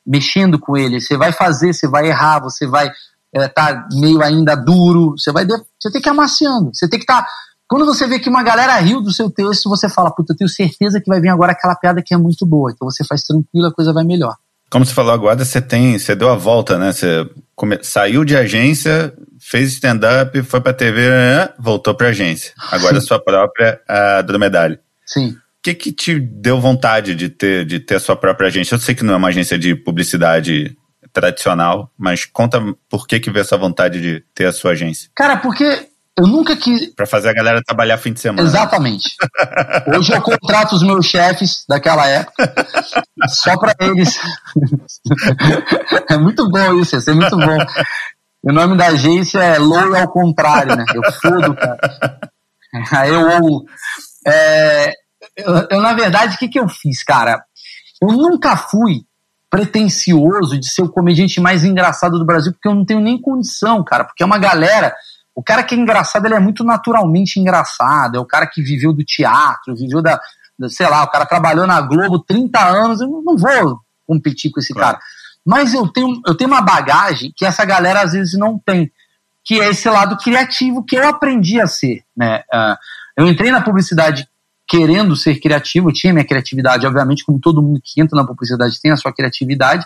[SPEAKER 2] mexendo com ele. Você vai fazer, você vai errar, você vai estar é, tá meio ainda duro, você vai. Você tem que ir amaciando, você tem que estar. Tá, quando você vê que uma galera riu do seu texto, você fala, puta, eu tenho certeza que vai vir agora aquela piada que é muito boa. Então você faz tranquilo, a coisa vai melhor.
[SPEAKER 1] Como você falou agora, você tem, você deu a volta, né? Você come, saiu de agência, fez stand-up, foi pra TV, voltou pra agência. Agora a sua própria a dromedário.
[SPEAKER 2] Sim.
[SPEAKER 1] O que que te deu vontade de ter, de ter a sua própria agência? Eu sei que não é uma agência de publicidade tradicional, mas conta por que que veio essa vontade de ter a sua agência.
[SPEAKER 2] Cara, porque eu nunca quis.
[SPEAKER 1] Para fazer a galera trabalhar fim de semana.
[SPEAKER 2] Exatamente. (laughs) Hoje eu contrato os meus chefes daquela época só para eles. é muito bom isso, isso é muito bom. O nome da agência é Low ao contrário, né? Eu fodo, cara. Aí eu. É, eu, eu, na verdade, o que, que eu fiz, cara? Eu nunca fui pretencioso de ser o comediante mais engraçado do Brasil, porque eu não tenho nem condição, cara. Porque é uma galera O cara que é engraçado, ele é muito naturalmente engraçado. É o cara que viveu do teatro, viveu da, da sei lá, o cara trabalhou na Globo 30 anos. Eu não vou competir com esse claro. cara. Mas eu tenho, eu tenho uma bagagem que essa galera às vezes não tem, que é esse lado criativo que eu aprendi a ser. Né? Uh, eu entrei na publicidade querendo ser criativo, tinha minha criatividade, obviamente, como todo mundo que entra na publicidade tem a sua criatividade,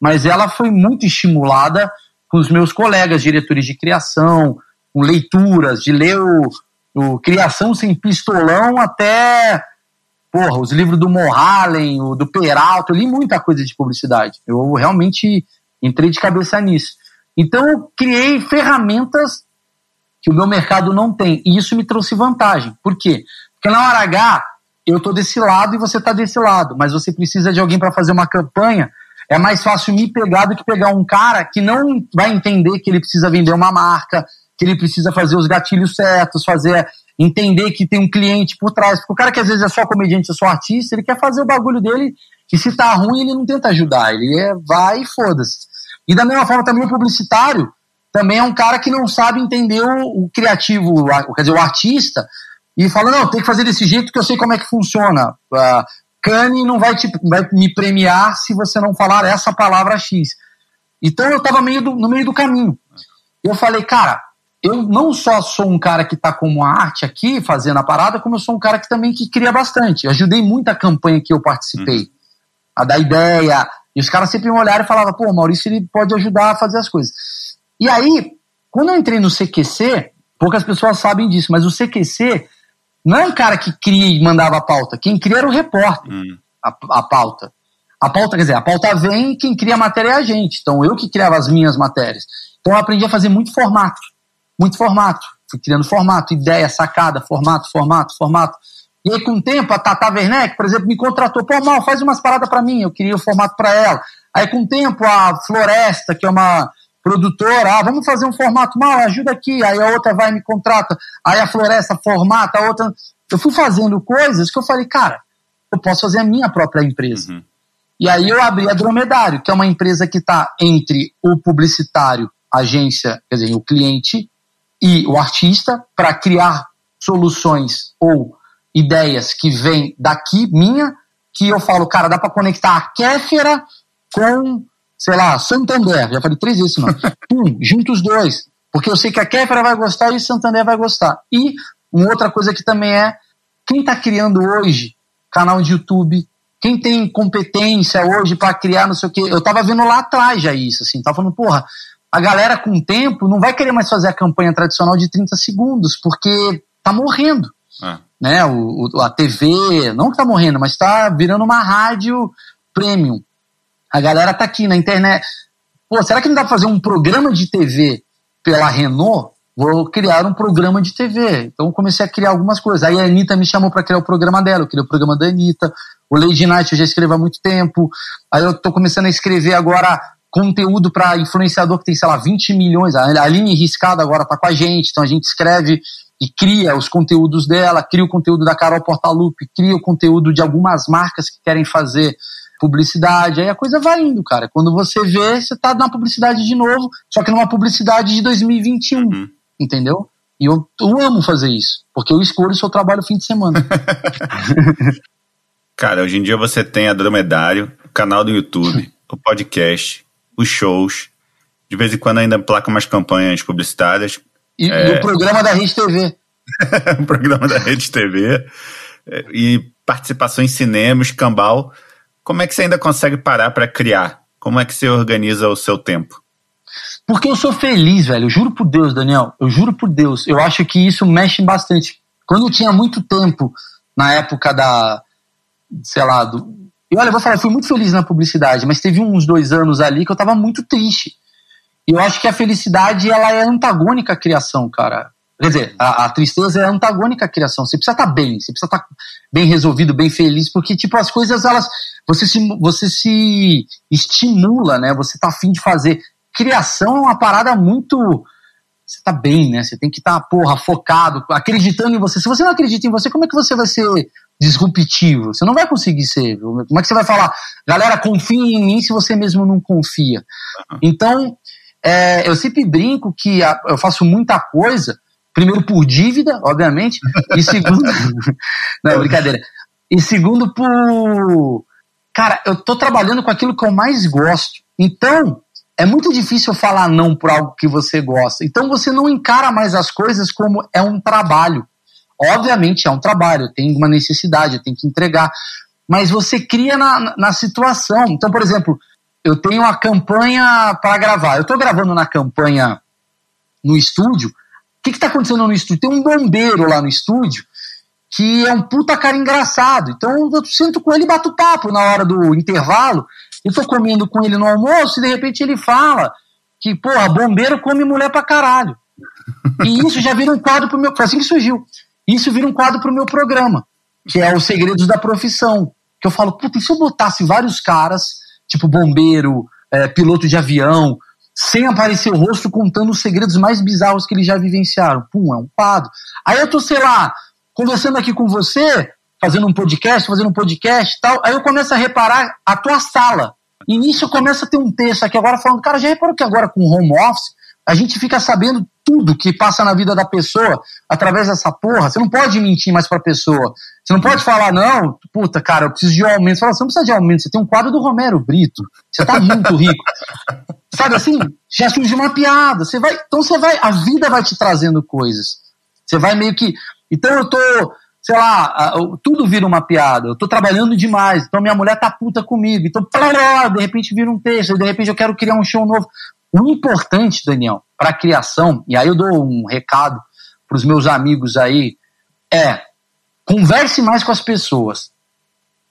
[SPEAKER 2] mas ela foi muito estimulada com os meus colegas, diretores de criação, com leituras, de ler o, o Criação Sem Pistolão até porra, os livros do Morhalen, o do Peralta, eu li muita coisa de publicidade. Eu realmente entrei de cabeça nisso. Então eu criei ferramentas que o meu mercado não tem. E isso me trouxe vantagem. Por quê? Porque na hora H, eu estou desse lado e você está desse lado, mas você precisa de alguém para fazer uma campanha. É mais fácil me pegar do que pegar um cara que não vai entender que ele precisa vender uma marca, que ele precisa fazer os gatilhos certos, fazer entender que tem um cliente por trás. Porque o cara que às vezes é só comediante, é só artista, ele quer fazer o bagulho dele e se tá ruim ele não tenta ajudar, ele é, vai e foda-se. E da mesma forma também o publicitário também é um cara que não sabe entender o, o criativo, o, quer dizer, o artista, e fala, não, tem que fazer desse jeito que eu sei como é que funciona. Uh, Cane não vai, te, vai me premiar se você não falar essa palavra X. Então eu estava meio no meio do caminho. Eu falei, cara, eu não só sou um cara que está como arte aqui, fazendo a parada, como eu sou um cara que também que cria bastante. Eu ajudei muita campanha que eu participei. Uhum. A dar ideia. E os caras sempre me olharam e falavam, pô, Maurício ele pode ajudar a fazer as coisas. E aí, quando eu entrei no CQC, poucas pessoas sabem disso, mas o CQC não é um cara que cria e mandava a pauta. Quem cria era o repórter, uhum. a, a pauta. A pauta, quer dizer, a pauta vem e quem cria a matéria é a gente. Então eu que criava as minhas matérias. Então eu aprendi a fazer muito formato muito formato. Fui criando formato, ideia, sacada, formato, formato, formato. E aí, com o tempo, a Tata Werneck, por exemplo, me contratou. Pô, mal, faz umas paradas para mim. Eu queria o formato para ela. Aí, com o tempo, a Floresta, que é uma produtora, ah, vamos fazer um formato mal, ajuda aqui. Aí a outra vai e me contrata. Aí a Floresta formata, a outra. Eu fui fazendo coisas que eu falei, cara, eu posso fazer a minha própria empresa. Uhum. E aí eu abri a Dromedário, que é uma empresa que está entre o publicitário, agência, quer dizer, o cliente, e o artista para criar soluções ou ideias que vêm daqui, minha, que eu falo, cara, dá para conectar a Kéfera com, sei lá, Santander. Já falei três vezes, mano. Pum, (laughs) junto os dois. Porque eu sei que a Kéfera vai gostar e o Santander vai gostar. E uma outra coisa que também é, quem está criando hoje canal de YouTube, quem tem competência hoje para criar não sei o quê. Eu tava vendo lá atrás já isso, assim, tava falando, porra, a galera com o tempo não vai querer mais fazer a campanha tradicional de 30 segundos, porque tá morrendo. É. Né? O, o, a TV, não que tá morrendo, mas tá virando uma rádio premium. A galera tá aqui na internet. Pô, será que não dá pra fazer um programa de TV pela Renault? Vou criar um programa de TV. Então comecei a criar algumas coisas. Aí a Anitta me chamou para criar o programa dela, eu criei o programa da Anitta. O Lady Night eu já escrevo há muito tempo. Aí eu tô começando a escrever agora conteúdo para influenciador que tem, sei lá, 20 milhões. A Aline Riscada agora está com a gente, então a gente escreve e cria os conteúdos dela, cria o conteúdo da Carol Portalupe, cria o conteúdo de algumas marcas que querem fazer publicidade. Aí a coisa vai indo, cara. Quando você vê, você tá na publicidade de novo, só que numa publicidade de 2021, uhum. entendeu? E eu, eu amo fazer isso, porque eu escolho o seu trabalho fim de semana. (laughs)
[SPEAKER 1] cara, hoje em dia você tem a Dromedário, o canal do YouTube, (laughs) o podcast, os shows. De vez em quando ainda placa umas campanhas publicitárias.
[SPEAKER 2] E, é... (laughs) o programa da Rede TV.
[SPEAKER 1] o programa da Rede TV. É, e participação em cinema, escambau. Como é que você ainda consegue parar para criar? Como é que você organiza o seu tempo?
[SPEAKER 2] Porque eu sou feliz, velho. Eu juro por Deus, Daniel. Eu juro por Deus. Eu acho que isso mexe bastante. Quando eu tinha muito tempo, na época da, sei lá, do, e olha, eu vou falar, eu fui muito feliz na publicidade, mas teve uns dois anos ali que eu tava muito triste. E eu acho que a felicidade, ela é antagônica à criação, cara. Quer dizer, a, a tristeza é antagônica à criação. Você precisa estar tá bem, você precisa estar tá bem resolvido, bem feliz, porque, tipo, as coisas, elas. Você se, você se estimula, né? Você tá afim de fazer. Criação é uma parada muito. Você tá bem, né? Você tem que estar, tá, porra, focado, acreditando em você. Se você não acredita em você, como é que você vai ser disruptivo. Você não vai conseguir ser. Como é que você vai falar, galera, confie em mim se você mesmo não confia? Então, é, eu sempre brinco que a, eu faço muita coisa, primeiro por dívida, obviamente, e (laughs) segundo. (laughs) não, brincadeira. E segundo por. Cara, eu tô trabalhando com aquilo que eu mais gosto. Então, é muito difícil falar não por algo que você gosta. Então você não encara mais as coisas como é um trabalho. Obviamente é um trabalho, tem uma necessidade, tem que entregar. Mas você cria na, na situação. Então, por exemplo, eu tenho a campanha para gravar. Eu estou gravando na campanha no estúdio. O que está acontecendo no estúdio? Tem um bombeiro lá no estúdio que é um puta cara engraçado. Então eu sinto com ele e bato papo na hora do intervalo. Eu tô comendo com ele no almoço e de repente ele fala que, porra, bombeiro come mulher pra caralho. E isso já vira um quadro pro meu. Foi assim que surgiu. Isso vira um quadro pro meu programa, que é Os Segredos da Profissão. Que eu falo, puta, e se eu botasse vários caras, tipo bombeiro, é, piloto de avião, sem aparecer o rosto, contando os segredos mais bizarros que eles já vivenciaram? Pum, é um quadro. Aí eu tô, sei lá, conversando aqui com você, fazendo um podcast, fazendo um podcast tal, aí eu começo a reparar a tua sala. E nisso começa a ter um texto aqui agora falando, cara, já reparou que agora com home office, a gente fica sabendo tudo que passa na vida da pessoa através dessa porra. Você não pode mentir mais pra pessoa. Você não pode falar, não, puta, cara, eu preciso de um aumento. Você fala, você não precisa de aumento, você tem um quadro do Romero Brito. Você tá muito rico. (laughs) Sabe assim? Já surgiu uma piada. Você vai, então você vai, a vida vai te trazendo coisas. Você vai meio que. Então eu tô, sei lá, tudo vira uma piada. Eu tô trabalhando demais, então minha mulher tá puta comigo. Então, de repente vira um texto, de repente eu quero criar um show novo. O importante, Daniel, para a criação, e aí eu dou um recado para os meus amigos aí, é converse mais com as pessoas.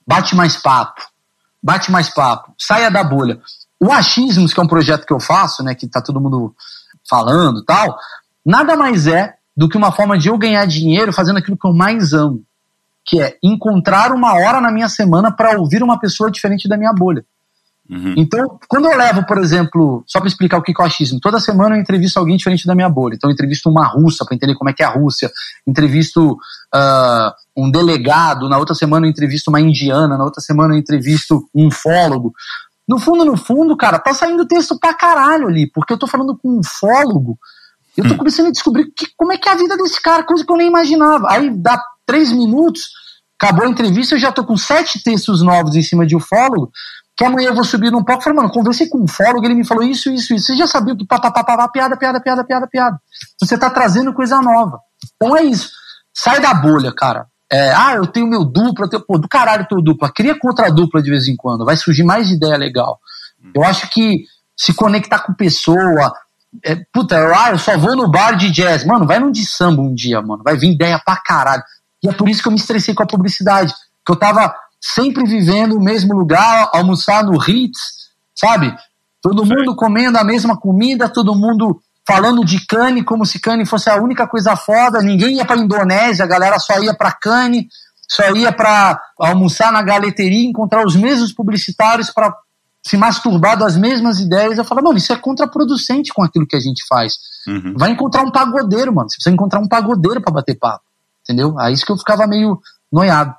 [SPEAKER 2] Bate mais papo. Bate mais papo. Saia da bolha. O Achismos, que é um projeto que eu faço, né, que tá todo mundo falando tal, nada mais é do que uma forma de eu ganhar dinheiro fazendo aquilo que eu mais amo, que é encontrar uma hora na minha semana para ouvir uma pessoa diferente da minha bolha. Uhum. Então, quando eu levo, por exemplo, só para explicar o que é o achismo, toda semana eu entrevisto alguém diferente da minha bolha. Então, eu entrevisto uma russa para entender como é que é a Rússia, entrevisto uh, um delegado, na outra semana eu entrevisto uma indiana, na outra semana eu entrevisto um ufólogo. No fundo, no fundo, cara, tá saindo texto pra caralho ali, porque eu tô falando com um ufólogo, eu tô hum. começando a descobrir que, como é que é a vida desse cara, coisa que eu nem imaginava. Aí dá três minutos, acabou a entrevista, eu já tô com sete textos novos em cima de ufólogo, que amanhã eu vou subir num palco e falei, mano, conversei com um fólogo, ele me falou isso, isso, isso. Você já sabia que papapá, piada, piada, piada, piada, piada. Você tá trazendo coisa nova. Então é isso. Sai da bolha, cara. É, ah, eu tenho meu duplo, eu tenho, pô, do caralho teu dupla. Cria contra dupla de vez em quando. Vai surgir mais ideia legal. Eu acho que se conectar com pessoa. É, puta, eu, ah, eu só vou no bar de jazz. Mano, vai num de samba um dia, mano. Vai vir ideia pra caralho. E é por isso que eu me estressei com a publicidade. Que eu tava sempre vivendo no mesmo lugar, almoçar no Ritz, sabe? Todo mundo comendo a mesma comida, todo mundo falando de Cane como se Cane fosse a única coisa foda, ninguém ia para Indonésia, a galera só ia para Cane, só ia para almoçar na galeteria, encontrar os mesmos publicitários para se masturbar das mesmas ideias. Eu falo, mano, isso é contraproducente com aquilo que a gente faz. Uhum. Vai encontrar um pagodeiro, mano. Você precisa encontrar um pagodeiro para bater papo. Entendeu? Aí isso que eu ficava meio noiado.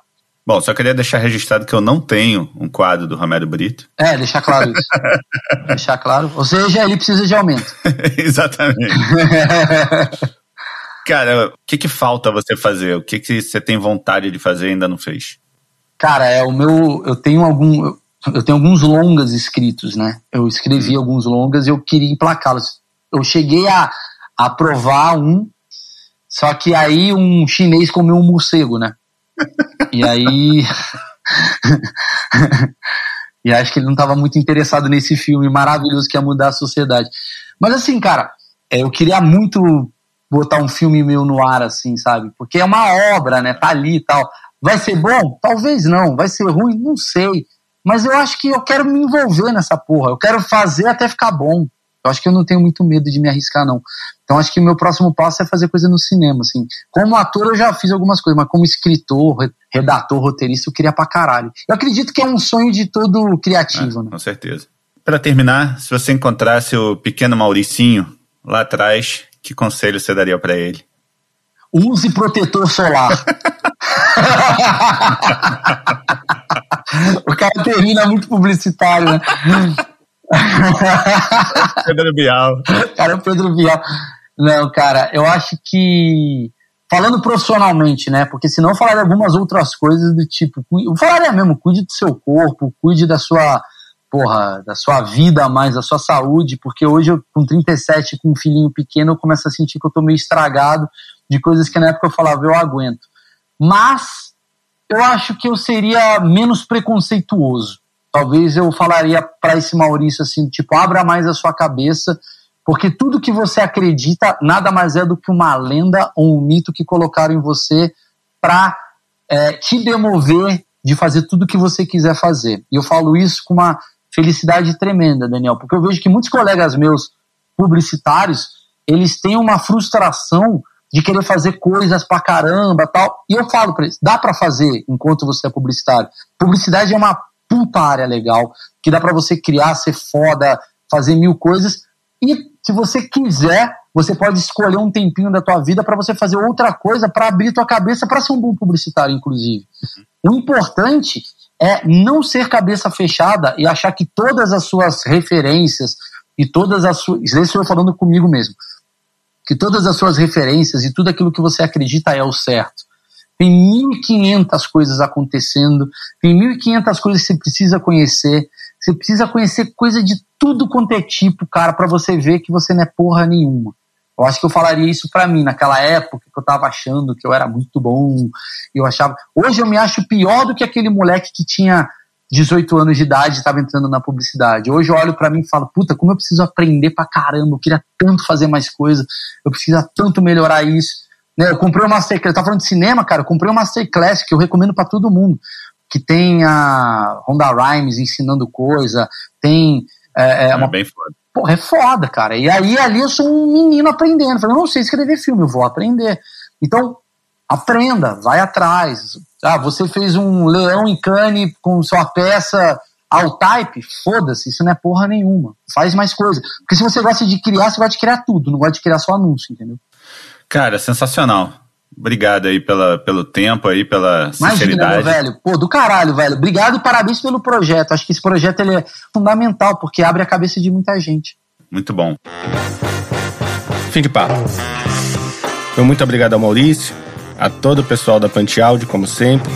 [SPEAKER 1] Bom, só queria deixar registrado que eu não tenho um quadro do Romero Brito.
[SPEAKER 2] É, deixar claro isso. (laughs) deixar claro. Ou seja, ele precisa de aumento. (laughs)
[SPEAKER 1] Exatamente. (laughs) Cara, o que, que falta você fazer? O que, que você tem vontade de fazer e ainda não fez?
[SPEAKER 2] Cara, é o meu. Eu tenho algum. Eu tenho alguns longas escritos, né? Eu escrevi hum. alguns longas e eu queria emplacá-los. Eu cheguei a, a aprovar um, só que aí um chinês comeu um morcego, né? E aí. (laughs) e acho que ele não estava muito interessado nesse filme maravilhoso que ia mudar a sociedade. Mas assim, cara, é, eu queria muito botar um filme meu no ar, assim, sabe? Porque é uma obra, né? Tá ali e tal. Vai ser bom? Talvez não. Vai ser ruim? Não sei. Mas eu acho que eu quero me envolver nessa porra. Eu quero fazer até ficar bom. Eu acho que eu não tenho muito medo de me arriscar, não. Então acho que o meu próximo passo é fazer coisa no cinema, assim. Como ator eu já fiz algumas coisas, mas como escritor, redator, roteirista, eu queria pra caralho. Eu acredito que é um sonho de todo criativo,
[SPEAKER 1] é,
[SPEAKER 2] né?
[SPEAKER 1] Com certeza. Para terminar, se você encontrasse o pequeno Mauricinho lá atrás, que conselho você daria para ele?
[SPEAKER 2] Use protetor solar. (laughs) (laughs) o cara termina muito publicitário, né? (laughs)
[SPEAKER 1] Pedro Bial.
[SPEAKER 2] Cara, é Pedro Bial. Não, cara, eu acho que. Falando profissionalmente, né? Porque senão eu falaria algumas outras coisas do tipo. Eu falaria mesmo, cuide do seu corpo, cuide da sua. Porra, da sua vida mais, da sua saúde, porque hoje eu, com 37, com um filhinho pequeno, eu começo a sentir que eu tô meio estragado de coisas que na época eu falava, eu aguento. Mas eu acho que eu seria menos preconceituoso. Talvez eu falaria para esse Maurício assim, tipo, abra mais a sua cabeça porque tudo que você acredita nada mais é do que uma lenda ou um mito que colocaram em você para é, te demover de fazer tudo que você quiser fazer. E eu falo isso com uma felicidade tremenda, Daniel, porque eu vejo que muitos colegas meus publicitários, eles têm uma frustração de querer fazer coisas pra caramba, tal. E eu falo para eles, dá para fazer enquanto você é publicitário. Publicidade é uma puta área legal, que dá para você criar, ser foda, fazer mil coisas. E se você quiser, você pode escolher um tempinho da tua vida para você fazer outra coisa, para abrir tua cabeça para ser um bom publicitário, inclusive. O importante é não ser cabeça fechada e achar que todas as suas referências e todas as suas. Isso estou falando comigo mesmo. Que todas as suas referências e tudo aquilo que você acredita é o certo. Tem 1.500 coisas acontecendo, tem 1.500 coisas que você precisa conhecer, você precisa conhecer coisa de tudo quanto é tipo, cara, para você ver que você não é porra nenhuma. Eu acho que eu falaria isso para mim naquela época que eu tava achando que eu era muito bom. Eu achava. Hoje eu me acho pior do que aquele moleque que tinha 18 anos de idade e estava entrando na publicidade. Hoje eu olho para mim e falo, puta, como eu preciso aprender pra caramba, eu queria tanto fazer mais coisa, eu preciso tanto melhorar isso. Né, eu comprei uma Masterclass, eu tava falando de cinema, cara, eu comprei uma Masterclass que eu recomendo para todo mundo que tem a Honda Rhymes ensinando coisa, tem. É, é, é uma...
[SPEAKER 1] bem foda.
[SPEAKER 2] Porra, é foda, cara. E aí ali eu sou um menino aprendendo. Falei, eu não sei escrever filme, eu vou aprender. Então, aprenda, vai atrás. Ah, você fez um leão em cane com sua peça ao type, foda-se, isso não é porra nenhuma. Faz mais coisa. Porque se você gosta de criar, você gosta de criar tudo, não gosta de criar só anúncio, entendeu?
[SPEAKER 1] Cara, sensacional. Obrigado aí pela, pelo tempo aí, pela sinceridade.
[SPEAKER 2] Imagina, velho. Pô, do caralho, velho. Obrigado e parabéns pelo projeto. Acho que esse projeto ele é fundamental, porque abre a cabeça de muita gente.
[SPEAKER 1] Muito bom. Fique papo. muito obrigado ao Maurício, a todo o pessoal da Pante Áudio, como sempre,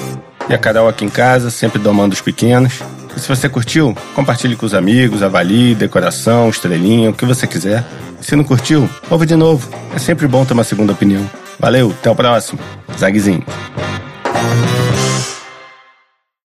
[SPEAKER 1] e a Carol aqui em casa, sempre domando os pequenos. E se você curtiu, compartilhe com os amigos, avalie, decoração, estrelinha, o que você quiser. E se não curtiu, ouve de novo. É sempre bom ter uma segunda opinião. Valeu, até o próximo. Zagzinho.